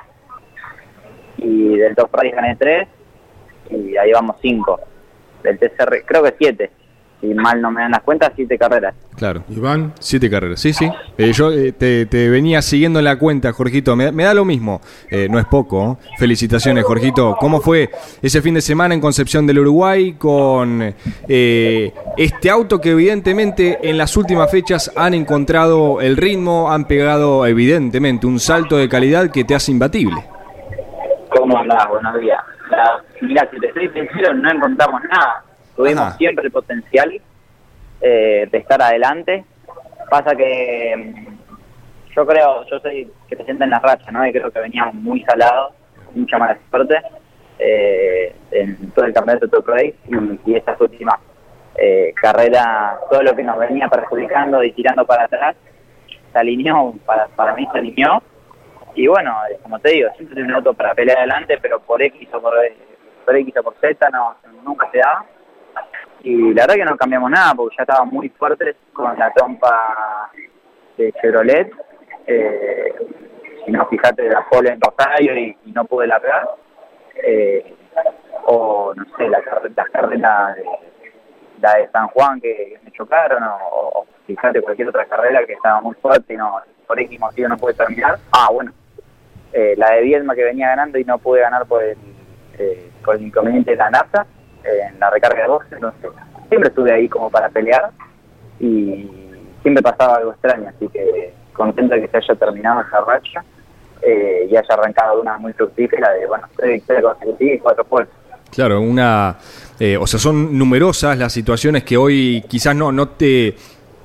Y del Top Race gané tres. Y ahí vamos cinco. Del TCR, creo que siete. Si mal no me dan las cuentas, siete carreras. Claro. Iván. Siete carreras, sí, sí. Eh, yo eh, te, te venía siguiendo en la cuenta, Jorgito. Me, me da lo mismo. Eh, no es poco. ¿eh? Felicitaciones, Jorgito. ¿Cómo fue ese fin de semana en Concepción del Uruguay con eh, este auto que evidentemente en las últimas fechas han encontrado el ritmo, han pegado evidentemente un salto de calidad que te hace imbatible? ¿Cómo andás? Buenos días. La- mira, si te soy sincero, no encontramos nada. Tuvimos Ajá. siempre el potencial eh, de estar adelante. Pasa que mm, yo creo, yo soy que te sienta en las rachas, ¿no? Y creo que veníamos muy salados, mucha mala suerte eh, en todo el campeonato de Top Race y, y estas últimas eh, carreras, todo lo que nos venía perjudicando y tirando para atrás, se alineó, para, para mí se alineó y bueno, como te digo, siempre tiene un auto para pelear adelante, pero por X o por, por X o por Z no, nunca se da. Y la verdad que no cambiamos nada porque ya estábamos muy fuertes con la trompa de Chevrolet. Eh, si no, fíjate, la pole en Rosario y, no pude largar. Eh, o, no sé, la, las carreras de, la de San Juan que, me chocaron, o, o fíjate cualquier otra carrera que estaba muy fuerte y no, por X motivo no pude terminar. Ah, bueno, eh, la de Viedma que venía ganando y no pude ganar por el, eh, por el inconveniente de la eh, en la recarga de boxe, entonces siempre estuve ahí como para pelear y siempre pasaba algo extraño, así que contento de que se haya terminado esa racha eh, y haya arrancado una muy fructífera de, bueno, tres victorias consecutivas y cuatro puestos. Claro, una, eh, o sea, son numerosas las situaciones que hoy quizás no, no te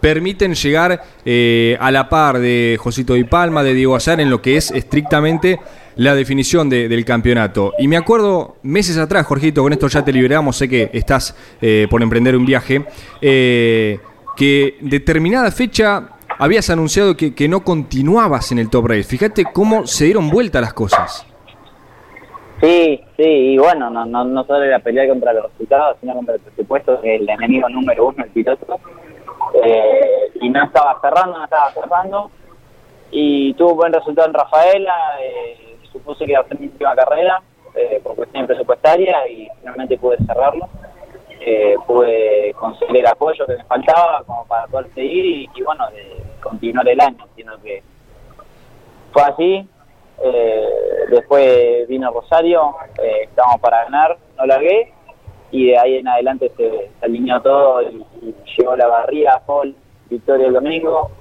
permiten llegar eh, a la par de Josito Di Palma, de Diego Azar, en lo que es estrictamente la definición de- del campeonato. Y me acuerdo meses atrás, Jorgito, con esto ya te liberamos, sé que estás eh, por emprender un viaje, eh, que determinada fecha habías anunciado que, que no continuabas en el Top Race. Fíjate cómo se dieron vuelta las cosas. Sí, sí, y bueno, no, no, no solo era pelear contra los resultados, sino contra el presupuesto, el enemigo número uno, el piloto. Eh, y no estaba cerrando, no estaba cerrando. Y tuvo buen resultado en Rafaela, eh, supuse que iba a ser mi última carrera eh, por cuestiones presupuestarias y finalmente pude cerrarlo. Eh, pude conseguir el apoyo que me faltaba como para poder seguir y, bueno, de continuar el año, entiendo que fue así. Eh, después vino Rosario, eh, estábamos para ganar, no largué y de ahí en adelante se, alineó todo y, llegó la barriga, Paul, Victoria el domingo,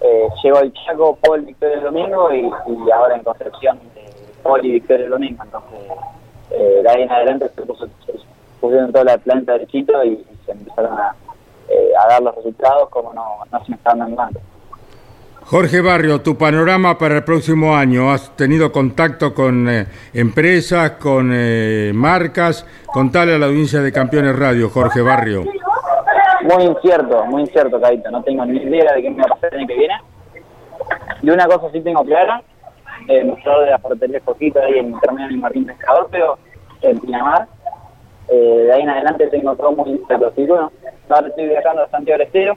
eh, llegó el Chaco, Paul, Victoria el domingo y, y ahora en Concepción, eh, Paul y Victoria el domingo. Entonces, eh, de ahí en adelante se, puso, se pusieron toda la planta derechito y, y se empezaron a, eh, a dar los resultados como no, no se me estaban dando antes. Jorge Barrio, tu panorama para el próximo año. ¿Has tenido contacto con eh, empresas, con eh, marcas? Contale a la audiencia de Campeones Radio, Jorge Barrio. Muy incierto, muy incierto, Caito. No tengo ni idea de qué me va a pasar el año que viene. Y una cosa sí tengo clara, el mostrador de la ferretería Coquito ahí en Terminal Martín Pescador, pero en Pinamar. Eh, de ahí en adelante tengo todo muy bueno, ahora estoy viajando a Santiago del Estero,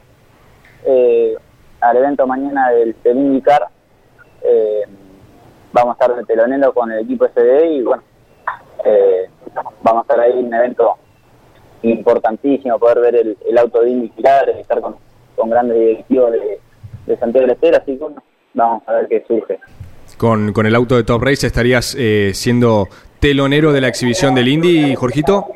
eh, al evento mañana del, del IndyCar. Eh, vamos a estar de telonero con el equipo SD y bueno, eh, vamos a estar ahí en un evento importantísimo, poder ver el, el auto de Indy girar, estar con, con grandes directivos de, de Santiago del Estero, así que bueno, vamos a ver qué surge. Con, con el auto de Top Race estarías eh, siendo telonero de la exhibición del Indy, Jorgito.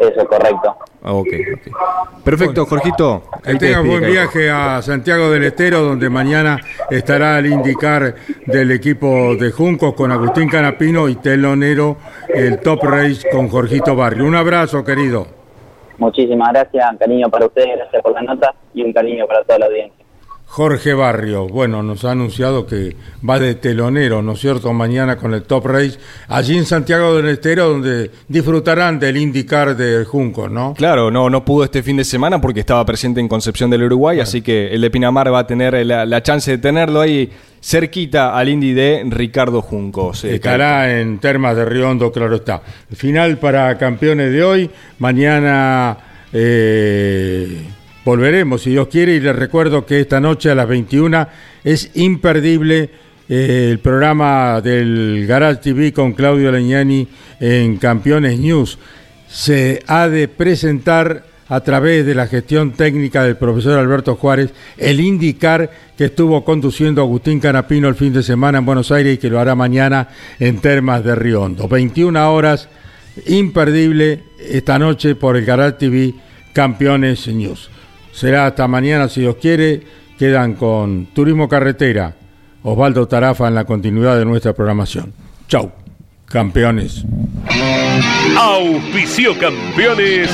Eso es correcto. Ok, ok. Perfecto, Jorgito. Que te tengas buen viaje a Santiago del Estero, donde mañana estará el indicar del equipo de Juncos con Agustín Canapino y telonero el Top Race con Jorgito Barrio. Un abrazo, querido. Muchísimas gracias, un cariño para ustedes, gracias por la nota y un cariño para toda la audiencia. Jorge Barrio, bueno, nos ha anunciado que va de telonero, ¿no es cierto?, mañana con el Top Race, allí en Santiago del Estero, donde disfrutarán del IndyCar de Juncos, ¿no? Claro, no, no pudo este fin de semana porque estaba presente en Concepción del Uruguay, así que el de Pinamar va a tener la, la chance de tenerlo ahí cerquita al Indy de Ricardo Juncos. eh, Estará en Termas de Riondo, claro está. Final para campeones de hoy. Mañana eh, volveremos, si Dios quiere, y les recuerdo que esta noche a las 21 es imperdible eh, el programa del Garage TV con Claudio Leñani en Campeones News. Se ha de presentar a través de la gestión técnica del profesor Alberto Juárez el indicar que estuvo conduciendo Agustín Canapino el fin de semana en Buenos Aires y que lo hará mañana en Termas de Riondo. 21 horas, imperdible esta noche por el Garage TV Campeones News. Será hasta mañana si Dios quiere. Quedan con Turismo Carretera, Osvaldo Tarafa en la continuidad de nuestra programación. Chau, campeones. Auspicio campeones.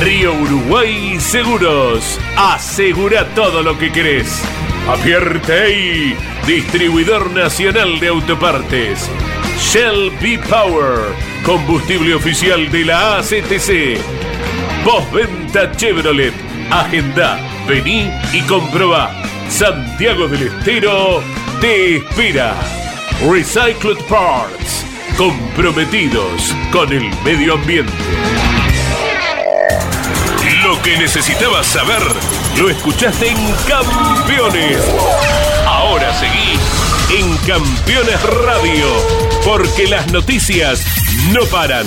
Río Uruguay Seguros. Asegura todo lo que querés. Apierte distribuidor nacional de autopartes. Shell B Power, combustible oficial de la ACTC. Postventa Chevrolet. Agenda, vení y comprobá. Santiago del Estero te espera. Recycled Parts. comprometidos con el medio ambiente. Lo que necesitabas saber lo escuchaste en Campeones. Ahora seguí en Campeones Radio, porque las noticias no paran.